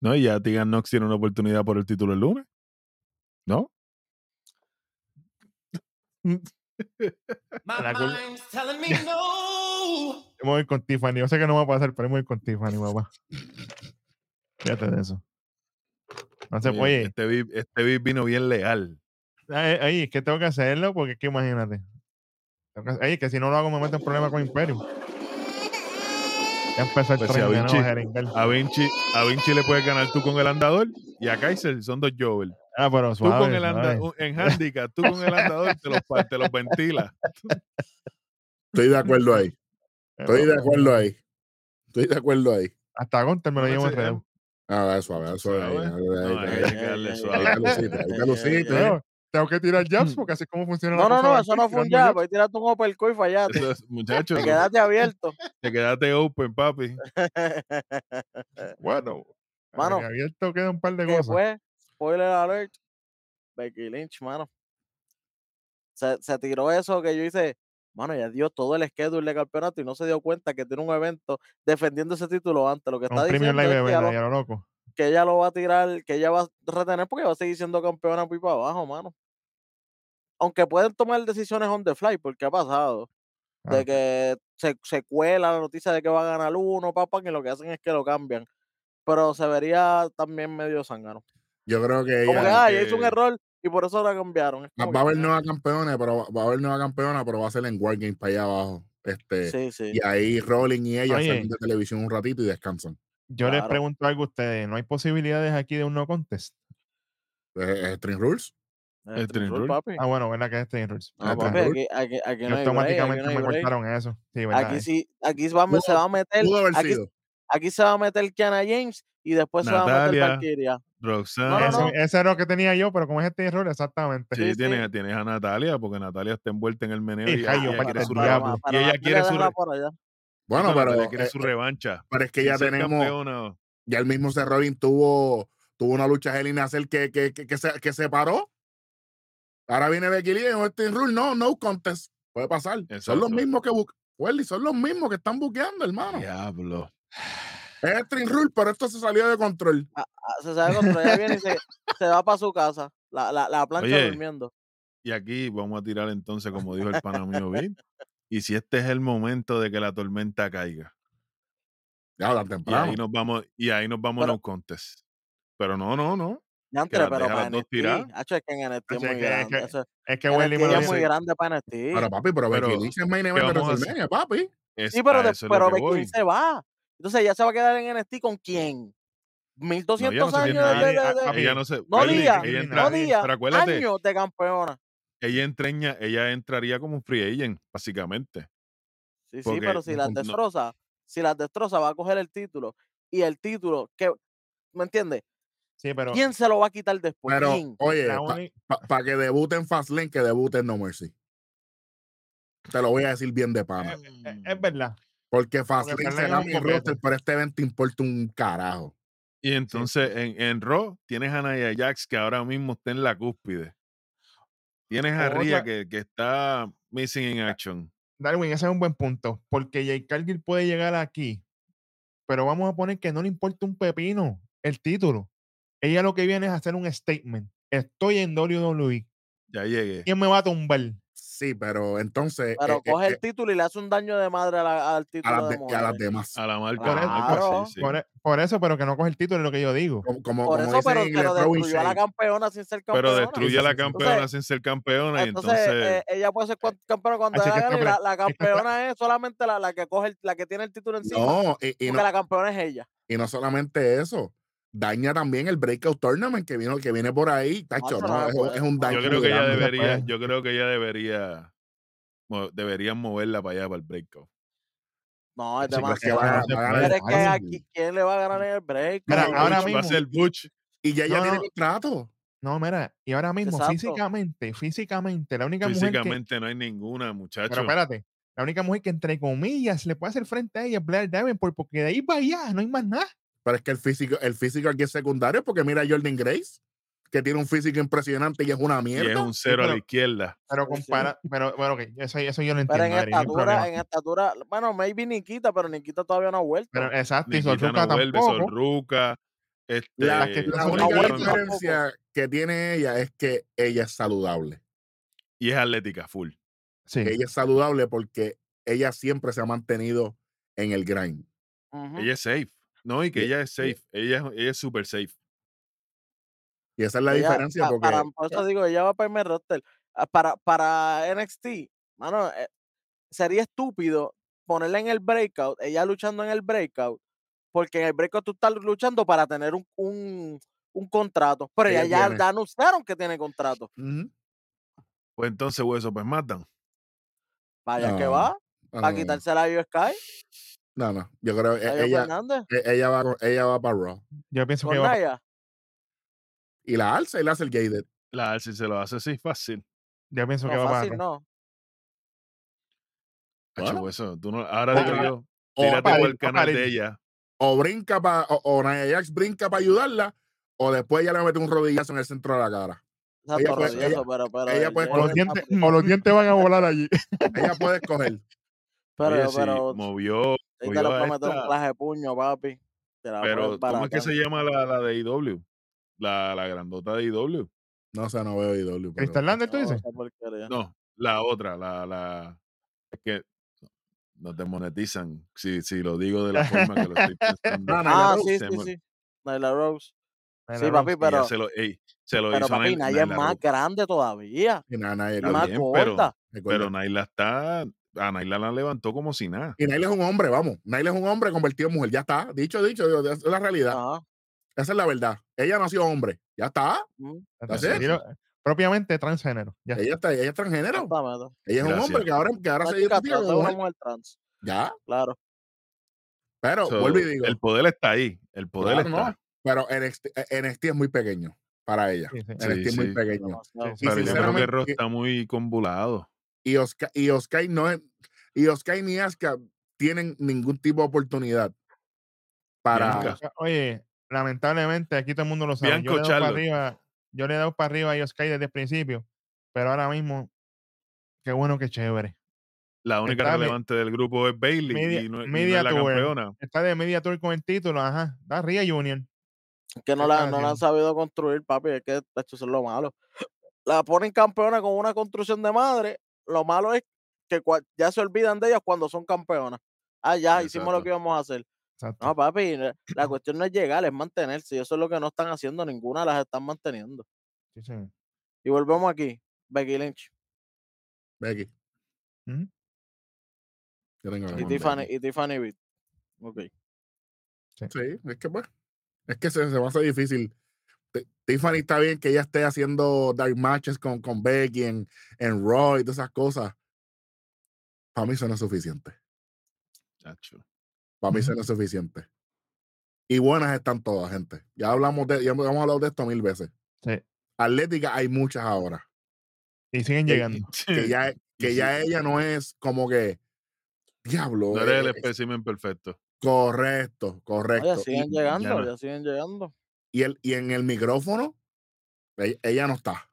[SPEAKER 4] No, y ya Tegan Knox tiene una oportunidad por el título el lunes. ¿No?
[SPEAKER 2] My
[SPEAKER 3] La cul-
[SPEAKER 2] mind's telling me no.
[SPEAKER 3] Yo me voy con Tiffany. Yo sé que no va a pasar, pero me voy con Tiffany, papá. Fíjate de eso. No se
[SPEAKER 4] Oye,
[SPEAKER 3] oye,
[SPEAKER 4] Este beat, este beat vino bien leal.
[SPEAKER 3] ahí, es que tengo que hacerlo porque es que imagínate. Ahí, que si no lo hago me meto en problemas con Imperium. Ya empezó el
[SPEAKER 4] Pues si a
[SPEAKER 3] a.
[SPEAKER 4] A Vinci, a Vinci le puedes ganar tú con el andador y a Kaiser son dos Jovel.
[SPEAKER 3] Ah, pero
[SPEAKER 4] Tú
[SPEAKER 3] suave,
[SPEAKER 4] con el anda, en handicap, tú con el andador te los, te los ventilas.
[SPEAKER 1] Estoy de acuerdo ahí. Estoy de acuerdo ahí. Estoy de acuerdo ahí.
[SPEAKER 3] Hasta Gunter me lo
[SPEAKER 4] No,
[SPEAKER 3] llevo enredado.
[SPEAKER 1] Ah, suave, suave. ahí,
[SPEAKER 4] No,
[SPEAKER 3] tengo que tirar jabs porque así es como funciona la
[SPEAKER 5] No, no,
[SPEAKER 3] cosa
[SPEAKER 5] no,
[SPEAKER 3] de
[SPEAKER 5] eso no fue un jab, ahí tiraste un uppercut y fallaste.
[SPEAKER 4] Es- muchachos,
[SPEAKER 5] Te quedaste abierto.
[SPEAKER 4] te quedaste open, papi.
[SPEAKER 3] Bueno,
[SPEAKER 5] Mano,
[SPEAKER 3] eh, abierto queda un par de cosas.
[SPEAKER 5] fue, spoiler alert, Becky Lynch, mano. Se, se tiró eso que yo hice, mano, ya dio todo el schedule de campeonato y no se dio cuenta que tiene un evento defendiendo ese título antes. Lo que está diciendo es que, lo
[SPEAKER 3] loco.
[SPEAKER 5] ella lo va a tirar, que ella va a retener porque va a seguir siendo campeona muy para abajo, mano. Aunque pueden tomar decisiones on the fly, porque ha pasado.
[SPEAKER 3] Ah.
[SPEAKER 5] De que se, se cuela la noticia de que va a ganar uno, papá, y lo que hacen es que lo cambian. Pero se vería también medio zángano.
[SPEAKER 1] Yo creo que
[SPEAKER 5] Como que,
[SPEAKER 1] ella.
[SPEAKER 5] ah, ella hizo un
[SPEAKER 4] que-
[SPEAKER 5] error y por eso la cambiaron. Es
[SPEAKER 1] Va, a
[SPEAKER 5] que,
[SPEAKER 1] haber nueva campeona, pero va- a haber nueva campeona, pero va a ser en Wargame para allá abajo. Este,
[SPEAKER 5] Sí, sí.
[SPEAKER 1] Y ahí Rolling y ella
[SPEAKER 3] Oye.
[SPEAKER 1] salen de televisión un ratito y descansan.
[SPEAKER 3] Yo les pregunto algo a ustedes. ¿No hay posibilidades aquí de un no contest?
[SPEAKER 1] Es, es String Rules.
[SPEAKER 5] El
[SPEAKER 4] El
[SPEAKER 5] Dream Rule, papi.
[SPEAKER 3] Ah, bueno, ¿verdad que Rules?
[SPEAKER 1] El
[SPEAKER 5] papi,
[SPEAKER 1] Dream
[SPEAKER 5] aquí, aquí, aquí
[SPEAKER 3] Yo
[SPEAKER 5] no hay break, aquí
[SPEAKER 3] automáticamente
[SPEAKER 5] no
[SPEAKER 3] me
[SPEAKER 5] break.
[SPEAKER 3] cortaron eso. Sí, ¿verdad?
[SPEAKER 5] Aquí
[SPEAKER 3] eh.
[SPEAKER 5] sí, aquí se va, a me- se
[SPEAKER 1] Pudo-
[SPEAKER 5] va a meter,
[SPEAKER 1] Pudo haber
[SPEAKER 5] aquí,
[SPEAKER 1] sido.
[SPEAKER 5] Aquí se va a meter Kiana James y después se va a meter. Valkyria.
[SPEAKER 4] Roxanne.
[SPEAKER 5] No, no, no.
[SPEAKER 3] Ese era lo que tenía yo, pero como es este error, exactamente.
[SPEAKER 4] Sí,
[SPEAKER 5] Sí,
[SPEAKER 4] tienes,
[SPEAKER 5] sí.
[SPEAKER 4] tienes a Natalia, porque Natalia está envuelta en el meneo
[SPEAKER 3] Y
[SPEAKER 4] y, ella
[SPEAKER 3] para
[SPEAKER 4] quiere su.
[SPEAKER 5] Para
[SPEAKER 4] Y ella quiere su.
[SPEAKER 1] Bueno,
[SPEAKER 4] Natalia
[SPEAKER 1] pero,
[SPEAKER 4] quiere su revancha.
[SPEAKER 1] pero es que ya tenemos.
[SPEAKER 4] campeona.
[SPEAKER 1] Ya el mismo Seth Rollins tuvo, tuvo una lucha a Cell que, que, que, que se, que se paró. Ahora viene Becky Lynch en Rules. No, no contest. Puede pasar. Son los mismos que bu- Welly, son los mismos que están buqueando, hermano.
[SPEAKER 4] Diablo.
[SPEAKER 1] Es String Rule, pero esto se salió de control.
[SPEAKER 5] Ah, Se sabe cuando ella viene y se, se va para su casa. La, la, la plancha
[SPEAKER 4] Oye.
[SPEAKER 5] durmiendo.
[SPEAKER 4] Y aquí vamos a tirar entonces, como dijo el pana mío Vin. Y si este es el momento de que la tormenta caiga.
[SPEAKER 1] Ya,
[SPEAKER 4] Y
[SPEAKER 1] temprano.
[SPEAKER 4] ahí nos vamos, y ahí nos vamos
[SPEAKER 5] Pero-
[SPEAKER 4] a no contest. Pero no, no, no. Las
[SPEAKER 5] pero para NXT. es que en NXT es muy
[SPEAKER 3] es que- es
[SPEAKER 5] grande.
[SPEAKER 3] que- Es que Welly me
[SPEAKER 5] NXT
[SPEAKER 3] lo
[SPEAKER 5] es muy grande para NXT.
[SPEAKER 1] Pero papi, pero Becky
[SPEAKER 4] Pero,
[SPEAKER 1] Lynch es main
[SPEAKER 4] ¿qué
[SPEAKER 1] event de? WrestleMania, papi.
[SPEAKER 4] Es,
[SPEAKER 5] Sí, pero, de- Becky. Lynch se va. Entonces ya se va a quedar en NXT con quién?
[SPEAKER 4] No,
[SPEAKER 5] 1200
[SPEAKER 4] ella no se
[SPEAKER 5] años de,
[SPEAKER 4] Ella no se.
[SPEAKER 5] no días,
[SPEAKER 4] ella
[SPEAKER 3] no
[SPEAKER 5] años de campeona.
[SPEAKER 4] ella entreña, ella entraría como un free agent, básicamente.
[SPEAKER 5] Sí, sí, pero si las
[SPEAKER 4] no-
[SPEAKER 5] destroza, si las destroza va a coger el título. Y el título, que, ¿me entiendes?
[SPEAKER 3] Sí, pero
[SPEAKER 5] ¿Quién se lo va a quitar después?
[SPEAKER 1] Pero,
[SPEAKER 5] ¿Quién?
[SPEAKER 1] oye, para
[SPEAKER 3] uni-
[SPEAKER 1] que debuten Fastlane, que debuten No Mercy. Te lo voy a decir bien de pana.
[SPEAKER 3] eh, eh, es verdad.
[SPEAKER 1] Porque Fastlane será mi roster, pero este evento importa un carajo.
[SPEAKER 4] Y entonces en, en Raw tienes a Nia Jax que ahora mismo está en la cúspide. Tienes a Ria que, que está missing in action.
[SPEAKER 3] Darwin, ese es un buen punto. Porque Jay Cargill puede llegar aquí, pero vamos a poner que no le importa un pepino el título. Ella lo que viene es hacer un statement. Estoy en WWE.
[SPEAKER 4] Ya llegué.
[SPEAKER 3] ¿Quién me va a tumbar?
[SPEAKER 1] Sí, pero entonces
[SPEAKER 5] Pero
[SPEAKER 1] eh, eh,
[SPEAKER 5] coge
[SPEAKER 1] eh,
[SPEAKER 5] el título y le hace un daño de madre a la- al
[SPEAKER 1] a,
[SPEAKER 5] título
[SPEAKER 1] las
[SPEAKER 5] de
[SPEAKER 1] de- a las demás.
[SPEAKER 4] A la marca,
[SPEAKER 3] Por
[SPEAKER 4] a la
[SPEAKER 3] eso-
[SPEAKER 4] marca,
[SPEAKER 5] Claro.
[SPEAKER 4] sí, sí.
[SPEAKER 3] Por, e- por eso, pero que no coge el título, es lo que yo digo.
[SPEAKER 1] Como, como,
[SPEAKER 5] Por
[SPEAKER 1] como
[SPEAKER 5] eso, pero, pero destruyó a la campeona sin ser
[SPEAKER 4] Pero
[SPEAKER 5] campeona.
[SPEAKER 4] destruye a la campeona
[SPEAKER 5] Entonces-
[SPEAKER 4] sin ser campeona y
[SPEAKER 5] Entonces,
[SPEAKER 4] entonces...
[SPEAKER 5] eh, ella puede ser campeona cuando gana y la, la campeona es solamente la, la que coge el- la que tiene el título encima.
[SPEAKER 1] No, y, y
[SPEAKER 5] porque
[SPEAKER 1] no,
[SPEAKER 5] la campeona es ella.
[SPEAKER 1] y no solamente eso, daña también el Breakout Tournament que, vino, que viene por ahí. Tacho, no,
[SPEAKER 5] se
[SPEAKER 1] es,
[SPEAKER 5] puede.
[SPEAKER 1] es un daño.
[SPEAKER 4] yo creo que ella debería,
[SPEAKER 3] puede.
[SPEAKER 4] yo creo que ella debería, deberían moverla para allá, para el breakout.
[SPEAKER 5] No, es demasiado. Pero es que aquí, ¿quién le va a ganar en el break?
[SPEAKER 3] Mira,
[SPEAKER 1] No,
[SPEAKER 3] ahora
[SPEAKER 4] Butch,
[SPEAKER 3] mismo.
[SPEAKER 4] Va a ser Butch.
[SPEAKER 1] Y ya ella
[SPEAKER 3] No,
[SPEAKER 1] tiene contrato.
[SPEAKER 3] No, mira, y ahora mismo,
[SPEAKER 5] Exacto.
[SPEAKER 3] físicamente, físicamente, la única mujer que.
[SPEAKER 4] Físicamente no hay ninguna, muchacho.
[SPEAKER 3] Pero espérate, la única mujer que, entre comillas, le puede hacer frente a ella es Blair Davenport, porque de ahí para allá no hay más nada.
[SPEAKER 1] Pero es que el físico, el físico aquí es secundario porque mira a Jordan Grace, que tiene un físico impresionante y es una
[SPEAKER 4] y
[SPEAKER 1] mierda.
[SPEAKER 4] es un cero a la
[SPEAKER 3] pero-
[SPEAKER 4] izquierda.
[SPEAKER 3] Pero compara, pero bueno, ok, eso, eso yo lo
[SPEAKER 5] Pero
[SPEAKER 3] entiendo.
[SPEAKER 5] en
[SPEAKER 3] no hay
[SPEAKER 5] estatura, en estatura, bueno, maybe Nikita, pero Nikita todavía no ha vuelto.
[SPEAKER 3] Pero exacto, y Sorruca
[SPEAKER 4] no vuelve,
[SPEAKER 3] tampoco.
[SPEAKER 4] Sorruca. Este,
[SPEAKER 1] La,
[SPEAKER 3] que-
[SPEAKER 1] la
[SPEAKER 3] son
[SPEAKER 1] única diferencia que tiene ella es que ella es saludable.
[SPEAKER 4] y es atlética, full.
[SPEAKER 3] Sí.
[SPEAKER 1] Ella es saludable porque ella siempre se ha mantenido en el grind.
[SPEAKER 4] Ella es safe. No, y que ella es safe. Ella, es- ella es super safe.
[SPEAKER 1] Y esa es la
[SPEAKER 5] Ella,
[SPEAKER 1] diferencia porque
[SPEAKER 5] para, por eso digo, ella va para el roster. Ah, Para, para NXT, mano, eh, sería estúpido ponerla en el breakout, ella luchando en el breakout, porque en el breakout tú estás luchando para tener un, un, un contrato. Pero
[SPEAKER 1] Ella
[SPEAKER 5] ella ya, ya anunciaron que tiene contrato.
[SPEAKER 4] Pues entonces, hueso, pues matan.
[SPEAKER 5] Vaya que va, para
[SPEAKER 1] no,
[SPEAKER 5] quitarse la Sky,
[SPEAKER 1] no, no. Yo creo que ella,
[SPEAKER 5] Fernández,
[SPEAKER 1] e- ella va con- ella va para Raw.
[SPEAKER 3] Yo pienso que va.
[SPEAKER 5] Naya.
[SPEAKER 1] Y la alza y la hace el gated.
[SPEAKER 4] La si se lo hace así fácil.
[SPEAKER 3] Yo pienso que va para.
[SPEAKER 5] fácil, no.
[SPEAKER 1] Bueno.
[SPEAKER 4] hueso, tú no, ahora digo yo,
[SPEAKER 1] O,
[SPEAKER 4] tírate
[SPEAKER 3] para
[SPEAKER 4] por
[SPEAKER 3] ir,
[SPEAKER 4] el
[SPEAKER 3] va
[SPEAKER 4] canal
[SPEAKER 3] para
[SPEAKER 4] de ella.
[SPEAKER 1] o brinca para, o, o Jax brinca para ayudarla, o después ella le mete un rodillazo en el centro de la cara.
[SPEAKER 5] Exacto,
[SPEAKER 1] puede-
[SPEAKER 5] rodillazo,
[SPEAKER 1] ella-
[SPEAKER 5] pero, pero
[SPEAKER 1] ella
[SPEAKER 5] el
[SPEAKER 1] puede
[SPEAKER 3] O los, dientes,
[SPEAKER 5] está-
[SPEAKER 3] o los dientes van a volar allí.
[SPEAKER 1] Ella puede escoger.
[SPEAKER 5] Pero,
[SPEAKER 4] Oye, sí,
[SPEAKER 5] pero
[SPEAKER 4] movió,
[SPEAKER 5] ahí te
[SPEAKER 4] movió
[SPEAKER 5] le
[SPEAKER 4] a
[SPEAKER 5] puede meter un clase de puño, papi. Te la
[SPEAKER 4] pero ¿cómo es que se llama la, la de IW? La, la grandota de IW.
[SPEAKER 1] No sé, no veo IW. pero-
[SPEAKER 3] Crystal Lander, tú dices.
[SPEAKER 4] No, la otra, la, la, es que no te monetizan si, si lo digo de la forma que lo estoy pensando.
[SPEAKER 1] Ah,
[SPEAKER 5] Ah, sí, sí, sí. Nyla Rose. Sí,
[SPEAKER 3] Rose.
[SPEAKER 5] papi,
[SPEAKER 4] Ella
[SPEAKER 5] pero,
[SPEAKER 4] se lo, ey, se lo
[SPEAKER 5] pero
[SPEAKER 4] hizo
[SPEAKER 5] papi, Naya es más
[SPEAKER 4] Rose.
[SPEAKER 5] grande todavía.
[SPEAKER 1] Y
[SPEAKER 5] más
[SPEAKER 4] bien, pero-
[SPEAKER 5] gorda.
[SPEAKER 1] recuerda.
[SPEAKER 4] Pero Naila está, a Naila la levantó como si nada.
[SPEAKER 1] Y Naila es un hombre, vamos. Naila es un hombre convertido en mujer. Ya está. Dicho, dicho. esa Es la realidad. Esa es la verdad. Ella nació hombre. Ya está.
[SPEAKER 5] mm,
[SPEAKER 3] Entonces, propiamente transgénero. Ya.
[SPEAKER 1] Ella está. Ella es transgénero. Ella es un hombre que ahora, que ahora se mujer.
[SPEAKER 5] trans.
[SPEAKER 1] Ya.
[SPEAKER 5] Claro.
[SPEAKER 1] Pero,
[SPEAKER 4] So,
[SPEAKER 1] vuelvo y digo.
[SPEAKER 4] el poder está ahí. El poder
[SPEAKER 1] claro,
[SPEAKER 4] está.
[SPEAKER 1] no. Pero NXT, NXT es muy pequeño para ella.
[SPEAKER 3] Sí, sí.
[SPEAKER 1] NXT es
[SPEAKER 4] Sí,
[SPEAKER 1] muy
[SPEAKER 4] sí.
[SPEAKER 1] pequeño.
[SPEAKER 3] Sí,
[SPEAKER 4] Pero yo creo que está muy convulado.
[SPEAKER 1] Y Oscar, y Oscar no es. Y Oscar ni Asuka tienen ningún tipo de oportunidad para.
[SPEAKER 4] Bianca.
[SPEAKER 3] Oye, lamentablemente aquí todo el mundo lo sabe.
[SPEAKER 4] Bianco
[SPEAKER 3] yo le he dado para arriba, yo le he dado para arriba a Yoskai desde el principio, pero ahora mismo, qué bueno, qué chévere.
[SPEAKER 4] La única
[SPEAKER 3] Está
[SPEAKER 4] relevante del grupo es Bailey
[SPEAKER 3] Media,
[SPEAKER 4] y no, y no
[SPEAKER 3] media
[SPEAKER 4] es la
[SPEAKER 3] tour.
[SPEAKER 4] campeona.
[SPEAKER 3] Está de media tour con el título, ajá. Da Ria Junior.
[SPEAKER 5] que no
[SPEAKER 3] ¿Qué
[SPEAKER 5] la, no la han sabido construir, papi. Es que tacho, eso es lo malo. La ponen campeona con una construcción de madre. Lo malo es que ya se olvidan de ellas cuando son campeonas. Ah, ya, hicimos lo que íbamos a hacer.
[SPEAKER 3] Exacto.
[SPEAKER 5] No, papi, la- la cuestión no es llegar, es mantenerse. Y eso es lo que no están haciendo, ninguna las están manteniendo.
[SPEAKER 3] Sí.
[SPEAKER 5] Y volvemos aquí. Becky Lynch
[SPEAKER 1] Becky. Yo tengo
[SPEAKER 5] y Tiffany,
[SPEAKER 1] Becky.
[SPEAKER 5] y Tiffany Beat. Ok.
[SPEAKER 1] Sí, es que pues. Es que se, se me hace difícil. Ti- Tiffany está bien que ella esté haciendo dark matches con, con Becky en, en Raw y todas esas cosas. Para mí eso no es suficiente.
[SPEAKER 4] Chacho.
[SPEAKER 1] Para mí eso no es suficiente. Y buenas están todas, gente. Ya hablamos de, ya hemos hablado de esto mil veces.
[SPEAKER 3] Sí.
[SPEAKER 1] Atlética hay muchas ahora.
[SPEAKER 3] Y siguen
[SPEAKER 1] Que-
[SPEAKER 3] llegando.
[SPEAKER 1] Que ya, que
[SPEAKER 4] sí.
[SPEAKER 1] ya ella no es como que. Diablo.
[SPEAKER 4] No eres el
[SPEAKER 1] eh,
[SPEAKER 4] espécimen perfecto.
[SPEAKER 1] correcto, correcto.
[SPEAKER 5] ya siguen
[SPEAKER 1] Y,
[SPEAKER 5] llegando,
[SPEAKER 4] no.
[SPEAKER 5] ya siguen llegando.
[SPEAKER 1] Y, el, y en el micrófono, ella, ella no está.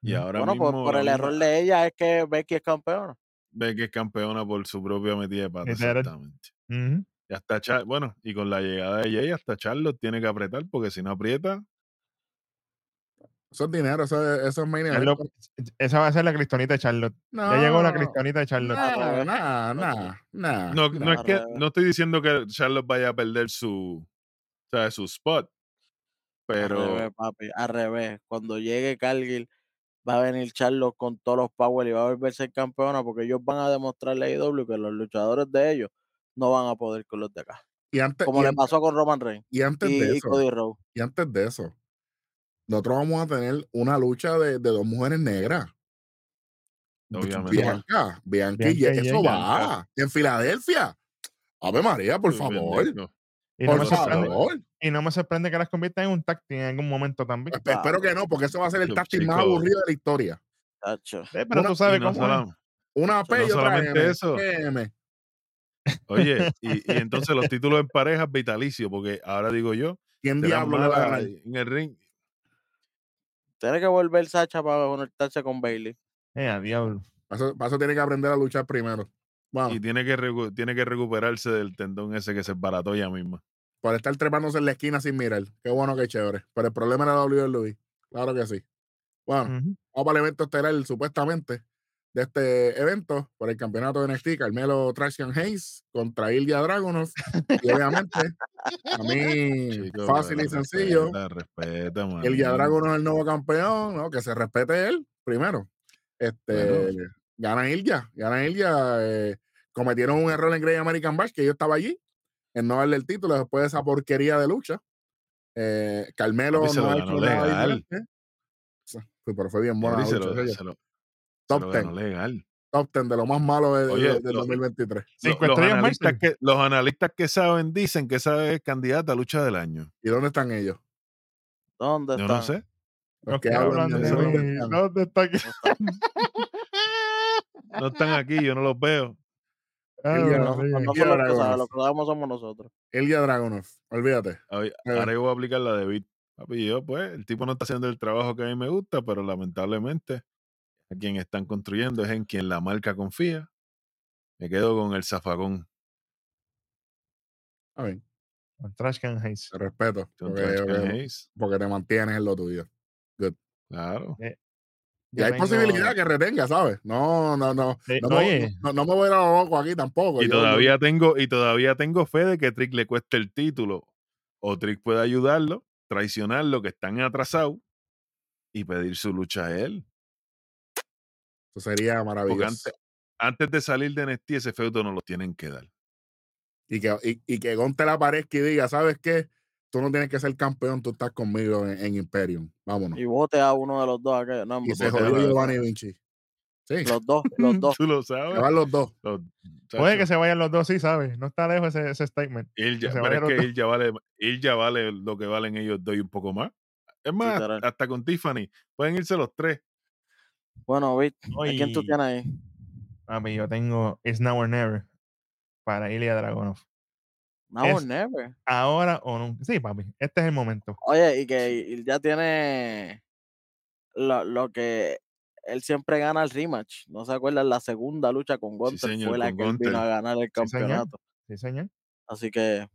[SPEAKER 4] Y ahora
[SPEAKER 5] bueno,
[SPEAKER 4] mismo
[SPEAKER 5] por, el error de ella es que Becky es campeona.
[SPEAKER 4] ve que es campeona por su propia metida de pata. Exactamente. Y hasta Char- bueno, y con la llegada de Jay, hasta Charlotte tiene que apretar, porque si no aprieta,
[SPEAKER 1] Eso es dinero, eso es, eso es main event.
[SPEAKER 3] Charlotte- esa va a ser la cristonita de Charlotte. Ya llegó la cristonita de Charlotte.
[SPEAKER 1] No, nah, nah.
[SPEAKER 4] No, no es que no estoy diciendo que Charlotte vaya a perder su, o sea, su spot,
[SPEAKER 5] Al
[SPEAKER 4] pero
[SPEAKER 5] revés, papi, al revés. Cuando llegue Cargill, va a venir Charlos con todos los power y va a volver a ser campeona porque ellos van a demostrarle a AEW que los luchadores de ellos no van a poder con los de acá.
[SPEAKER 1] Y antes,
[SPEAKER 5] Como
[SPEAKER 1] y
[SPEAKER 5] le
[SPEAKER 1] an-
[SPEAKER 5] pasó con Roman Reigns
[SPEAKER 1] y antes
[SPEAKER 5] y,
[SPEAKER 1] de
[SPEAKER 5] y
[SPEAKER 1] eso,
[SPEAKER 5] Cody Rhodes.
[SPEAKER 1] y antes de eso, nosotros vamos a tener una lucha de, de dos mujeres negras.
[SPEAKER 4] obviamente.
[SPEAKER 1] Bianca, Bianca, y
[SPEAKER 3] Bianca y
[SPEAKER 1] eso va. En Filadelfia. Ave María, por favor.
[SPEAKER 4] Pendejo.
[SPEAKER 3] Y no,
[SPEAKER 1] Por
[SPEAKER 3] me sorprende,
[SPEAKER 1] favor.
[SPEAKER 3] Y no me sorprende que las conviertan en un tag team en algún momento también.
[SPEAKER 1] Espe- Espero que no, porque eso va a ser el táctil más aburrido de la historia.
[SPEAKER 5] Tacho.
[SPEAKER 3] Eh, pero
[SPEAKER 1] una-
[SPEAKER 3] tú sabes
[SPEAKER 4] no
[SPEAKER 3] cómo
[SPEAKER 1] Una P
[SPEAKER 4] No
[SPEAKER 1] y otra M.
[SPEAKER 4] eso.
[SPEAKER 1] M.
[SPEAKER 4] Oye, y, y entonces los títulos en parejas vitalicios, porque ahora digo yo,
[SPEAKER 1] ¿Quién diablo le va a
[SPEAKER 4] malas
[SPEAKER 1] ganar?
[SPEAKER 4] en el ring.
[SPEAKER 5] Tiene que volver Sacha para conectarse con Bailey.
[SPEAKER 3] Eh, a diablo.
[SPEAKER 1] Para eso, para eso tiene que aprender a luchar primero. Vamos,
[SPEAKER 4] Y tiene que, tiene que recuperarse del tendón ese que se barató ella misma.
[SPEAKER 1] Por estar trepándose en la esquina sin mirar. Qué bueno, qué chévere. Pero el problema era WWE. Claro que sí. Bueno, vamos para el evento estelar, supuestamente, de este evento por el campeonato de NXT, Carmelo Traction Hayes contra Ilya Dragunov. Y obviamente, a mí,
[SPEAKER 4] Chico,
[SPEAKER 1] fácil y sencillo.
[SPEAKER 4] Respeta, respeta, man.
[SPEAKER 1] Ilya Dragunov es el nuevo campeón, ¿no? Que se respete él primero. Este,
[SPEAKER 4] Bueno.
[SPEAKER 1] gana Ilya, gana Ilya. eh, cometieron un error en Great American Bash, que yo estaba allí, en no darle el título después de esa porquería de lucha. Eh, Carmelo no ha hecho nada
[SPEAKER 4] legal.
[SPEAKER 1] diferente. Sí, Pero fue bien buena
[SPEAKER 4] se lo, lo-
[SPEAKER 1] Top
[SPEAKER 4] lo
[SPEAKER 1] 10.
[SPEAKER 4] ganó legal.
[SPEAKER 1] Top 10 de lo más malo de, de-
[SPEAKER 4] Oye,
[SPEAKER 1] del
[SPEAKER 4] lo-
[SPEAKER 1] 2023.
[SPEAKER 4] Lo-
[SPEAKER 3] Cinco
[SPEAKER 4] los, analistas que, los analistas que saben dicen que esa es candidata a lucha del año.
[SPEAKER 1] ¿Y dónde están ellos?
[SPEAKER 5] ¿Dónde
[SPEAKER 4] Yo
[SPEAKER 5] están?
[SPEAKER 4] no sé.
[SPEAKER 1] Los
[SPEAKER 3] Los
[SPEAKER 1] que
[SPEAKER 3] que
[SPEAKER 1] hablan
[SPEAKER 3] hablan
[SPEAKER 1] de
[SPEAKER 3] de
[SPEAKER 1] eso, ¿dónde
[SPEAKER 3] mí.
[SPEAKER 1] están?
[SPEAKER 3] ¿Dónde está aquí?
[SPEAKER 4] No están aquí, yo no los veo.
[SPEAKER 3] Ah,
[SPEAKER 5] los que
[SPEAKER 1] Dragunov.
[SPEAKER 5] que sabemos somos nosotros.
[SPEAKER 1] Ilya Dragunov, olvídate.
[SPEAKER 4] Oye,
[SPEAKER 1] Eh.
[SPEAKER 4] Ahora yo voy a aplicar la de Beat. Papi, yo, pues, el tipo no está haciendo el trabajo que a mí me gusta, pero lamentablemente a quien están construyendo es en quien la marca confía. Me quedo con el zafagón.
[SPEAKER 1] A ver,
[SPEAKER 3] Con Trash Can Hayes.
[SPEAKER 1] te respeto. Porque,
[SPEAKER 4] Trash Can
[SPEAKER 1] porque- porque te mantienes en lo tuyo.
[SPEAKER 4] Claro.
[SPEAKER 1] Y hay posibilidad que retenga, ¿sabes? No, no, no.
[SPEAKER 3] Sí,
[SPEAKER 1] No, me- no, no me voy a ir a lo loco aquí tampoco.
[SPEAKER 4] Y
[SPEAKER 1] Yo-
[SPEAKER 4] todavía tengo, y todavía tengo fe de que Trick le cueste el título. O Trick puede ayudarlo, traicionarlo, que están atrasados, y pedir su lucha a él.
[SPEAKER 1] Eso sería maravilloso.
[SPEAKER 4] antes, antes de salir de NXT, ese feudo no lo tienen que dar.
[SPEAKER 1] Y que, y, y que Gon te la aparezca y diga, ¿sabes qué? Tú no tienes que ser campeón, tú estás conmigo en, en Imperium. Vámonos.
[SPEAKER 5] Y vote a uno de los dos. aquellos. No,
[SPEAKER 1] Y se
[SPEAKER 4] a
[SPEAKER 1] jodió Giovanni Vinci. Sí,
[SPEAKER 5] los dos, los dos.
[SPEAKER 4] Tú lo
[SPEAKER 1] se
[SPEAKER 4] sabes.
[SPEAKER 1] van los dos.
[SPEAKER 4] Los-
[SPEAKER 3] Puede que se vayan los dos, sí, ¿sabes? No está lejos ese, ese statement. Se
[SPEAKER 4] pero es
[SPEAKER 3] los
[SPEAKER 4] que
[SPEAKER 3] dos.
[SPEAKER 4] Ilja vale, vale lo que valen ellos dos y un poco más. Es más, hasta con Tiffany. Pueden irse los tres.
[SPEAKER 5] Bueno, Vic, ¿a quién tú tienes ahí?
[SPEAKER 3] Papi, yo tengo It's Now or Never para Ilya Dragunov.
[SPEAKER 5] Now or never.
[SPEAKER 3] Ahora o nunca. Sí, papi, este es el momento.
[SPEAKER 5] Oye, y que él ya tiene lo, lo que él siempre gana el rematch. ¿No se acuerdan? La segunda lucha con Gunter
[SPEAKER 4] señor,
[SPEAKER 5] fue la que él vino a ganar el
[SPEAKER 3] Sí, señor.
[SPEAKER 5] campeonato.
[SPEAKER 3] Sí, señor.
[SPEAKER 5] Así que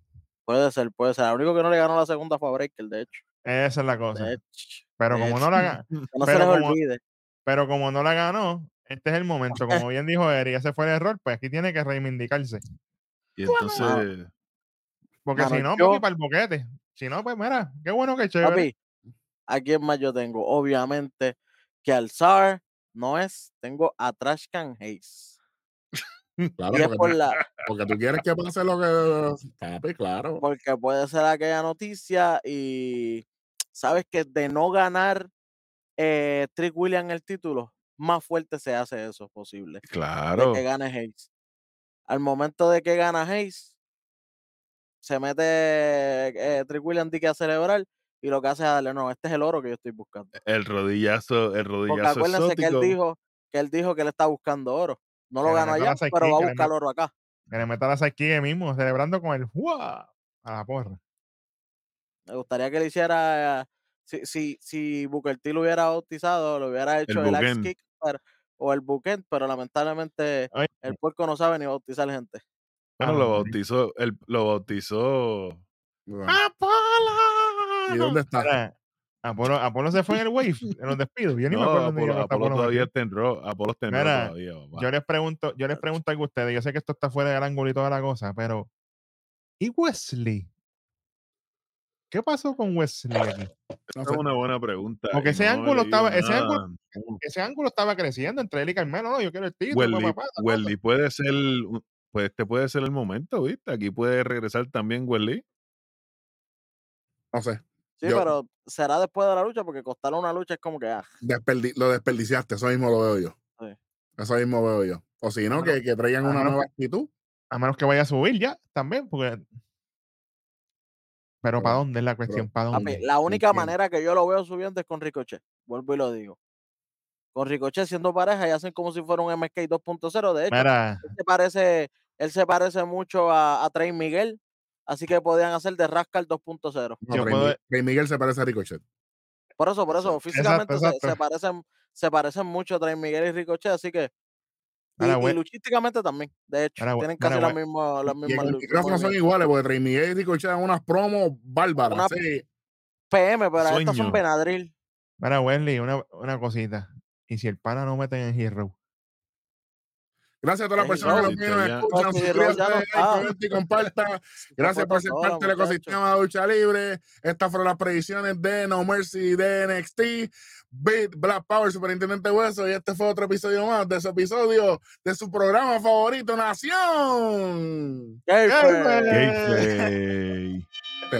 [SPEAKER 5] puede ser, puede ser. Lo único que no le ganó la segunda fue a Breaker, de hecho.
[SPEAKER 3] Esa es la cosa.
[SPEAKER 5] De hecho.
[SPEAKER 3] Pero
[SPEAKER 5] de
[SPEAKER 3] como
[SPEAKER 5] hecho.
[SPEAKER 3] no la ga-
[SPEAKER 5] Que no se les
[SPEAKER 3] como-
[SPEAKER 5] olvide.
[SPEAKER 3] pero como no la ganó, este es el momento. Como bien dijo Eri, ese fue el error, pues aquí tiene que reivindicarse.
[SPEAKER 4] Y entonces,
[SPEAKER 3] Porque
[SPEAKER 5] Mano,
[SPEAKER 3] si no,
[SPEAKER 5] yo-
[SPEAKER 3] para el boquete. Si no, pues mira, qué bueno que chévere.
[SPEAKER 5] Papi, ¿a quién más yo tengo? Obviamente que al Zar no es, tengo a Trash Can Hayes.
[SPEAKER 1] Claro,
[SPEAKER 5] Y es
[SPEAKER 1] porque,
[SPEAKER 5] por
[SPEAKER 1] tú-
[SPEAKER 5] la,
[SPEAKER 1] porque tú quieres que pase lo que. Papi, claro.
[SPEAKER 5] porque puede ser aquella noticia y sabes que de no ganar eh, Trick William el título, más fuerte se hace eso posible.
[SPEAKER 4] claro.
[SPEAKER 5] De que gane Hayes. Al momento de que gana Hayes, se mete eh, Trick William Dick a celebrar y lo que hace es darle, no, este es el oro que yo estoy buscando.
[SPEAKER 4] El rodillazo, el
[SPEAKER 5] Porque
[SPEAKER 4] rodillazo
[SPEAKER 5] acuérdense que él dijo que él dijo que él está buscando oro. No lo ganó
[SPEAKER 3] meta
[SPEAKER 5] allá, pero va a buscar oro acá.
[SPEAKER 3] Que le meta la sidekick mismo, celebrando con el ¡Wow! a la porra.
[SPEAKER 5] Me gustaría que le hiciera. Si, si, si Booker T lo hubiera bautizado, lo hubiera hecho el, Axe
[SPEAKER 4] Booken.
[SPEAKER 5] Kick pero- o el Booken, pero lamentablemente el puerco no sabe ni bautizar gente.
[SPEAKER 4] Bueno,
[SPEAKER 3] Ah,
[SPEAKER 4] lo
[SPEAKER 3] sí.
[SPEAKER 4] bautizó, él, lo bautizó.
[SPEAKER 1] Bueno. ¿Y dónde está?
[SPEAKER 3] Apolo, Apolo se fue en el Wave, en los despidos. Yo ni me
[SPEAKER 4] No,
[SPEAKER 3] acuerdo dónde
[SPEAKER 4] Apolo, Apolo
[SPEAKER 3] Apolo
[SPEAKER 4] todavía está en Raw. Apolo está en Raw
[SPEAKER 3] Mira,
[SPEAKER 4] todavía, papá.
[SPEAKER 3] Yo les pregunto, yo les pregunto a ustedes. Yo sé que esto está fuera del ángulo y toda la cosa, pero ¿y Wesley? ¿Qué pasó con Wesley aquí?
[SPEAKER 1] No
[SPEAKER 4] Esa es una buena pregunta.
[SPEAKER 3] Porque ese
[SPEAKER 4] no
[SPEAKER 3] ángulo estaba- ese ángulo- Ese ángulo estaba creciendo entre él y Carmelo. No, yo quiero el título. Papá.
[SPEAKER 4] Welly puede ser, pues este puede ser el momento, ¿viste? Aquí puede regresar también Welly.
[SPEAKER 1] No sé.
[SPEAKER 5] Sí,
[SPEAKER 1] Yo-
[SPEAKER 5] pero será después de la lucha, porque costar una lucha es como que, ah,
[SPEAKER 1] Desperdi- lo desperdiciaste, eso mismo lo veo yo.
[SPEAKER 5] Sí.
[SPEAKER 1] Eso mismo veo yo. O si no, que, que traigan una nueva actitud.
[SPEAKER 3] A menos que vaya a subir ya también, porque. Pero
[SPEAKER 1] Pero-
[SPEAKER 3] ¿para dónde es la cuestión? ¿Para
[SPEAKER 5] papi,
[SPEAKER 3] dónde?
[SPEAKER 5] la única manera que yo lo veo subiendo es con Ricochet. Vuelvo y lo digo. Con Ricochet siendo pareja y hacen como si fuera un MSK 2.0. De hecho,
[SPEAKER 3] Mira,
[SPEAKER 5] se parece, él se parece mucho a, a Trey Miguel, así que podían hacer de Rascal 2.0.
[SPEAKER 1] No,
[SPEAKER 3] Yo
[SPEAKER 1] Rey,
[SPEAKER 3] puedo-
[SPEAKER 1] Mi- Rey Miguel se parece a Ricochet.
[SPEAKER 5] Por eso, por eso,
[SPEAKER 1] Exacto.
[SPEAKER 5] físicamente se- parecen, se parecen mucho Trey Miguel y Ricochet, así que. Y, y luchísticamente también, de hecho, tienen casi las mismas, las
[SPEAKER 1] Y
[SPEAKER 5] mismas
[SPEAKER 1] con
[SPEAKER 5] lu-
[SPEAKER 1] micrófonos son iguales, porque Rey Miguel y Ricochet dan unas promos bárbaras.
[SPEAKER 5] Una-
[SPEAKER 1] sí.
[SPEAKER 5] PM, pero estas son Benadryl.
[SPEAKER 3] mira, Wesley, una, una cosita. ¿Y si el pana no meten en Hero?
[SPEAKER 1] Gracias a todas las personas que
[SPEAKER 5] no,
[SPEAKER 1] nos escuchan, suscríbanse, y compartan. Gracias por ser parte del ecosistema de lucha libre. Estas fueron las predicciones de No Mercy de NXT. Beat Black Power, Superintendente Hueso. Y este fue otro episodio más de su episodio de su programa favorito, Nación.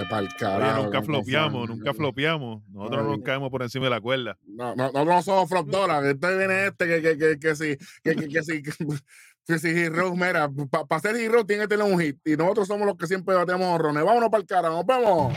[SPEAKER 1] Pa'l
[SPEAKER 4] Oye, nunca flopeamos, nunca flopeamos. Nosotros no
[SPEAKER 1] Ay.
[SPEAKER 4] nos caemos por encima de la cuerda.
[SPEAKER 1] No, no, nosotros no somos flop dólar. Este viene este que, que, que, que si, que, que, que si, que si Hero, mira, para ser Hero tiene que tener un hit. Y nosotros somos los que siempre bateamos horrones. Vámonos para el cara, nos vemos.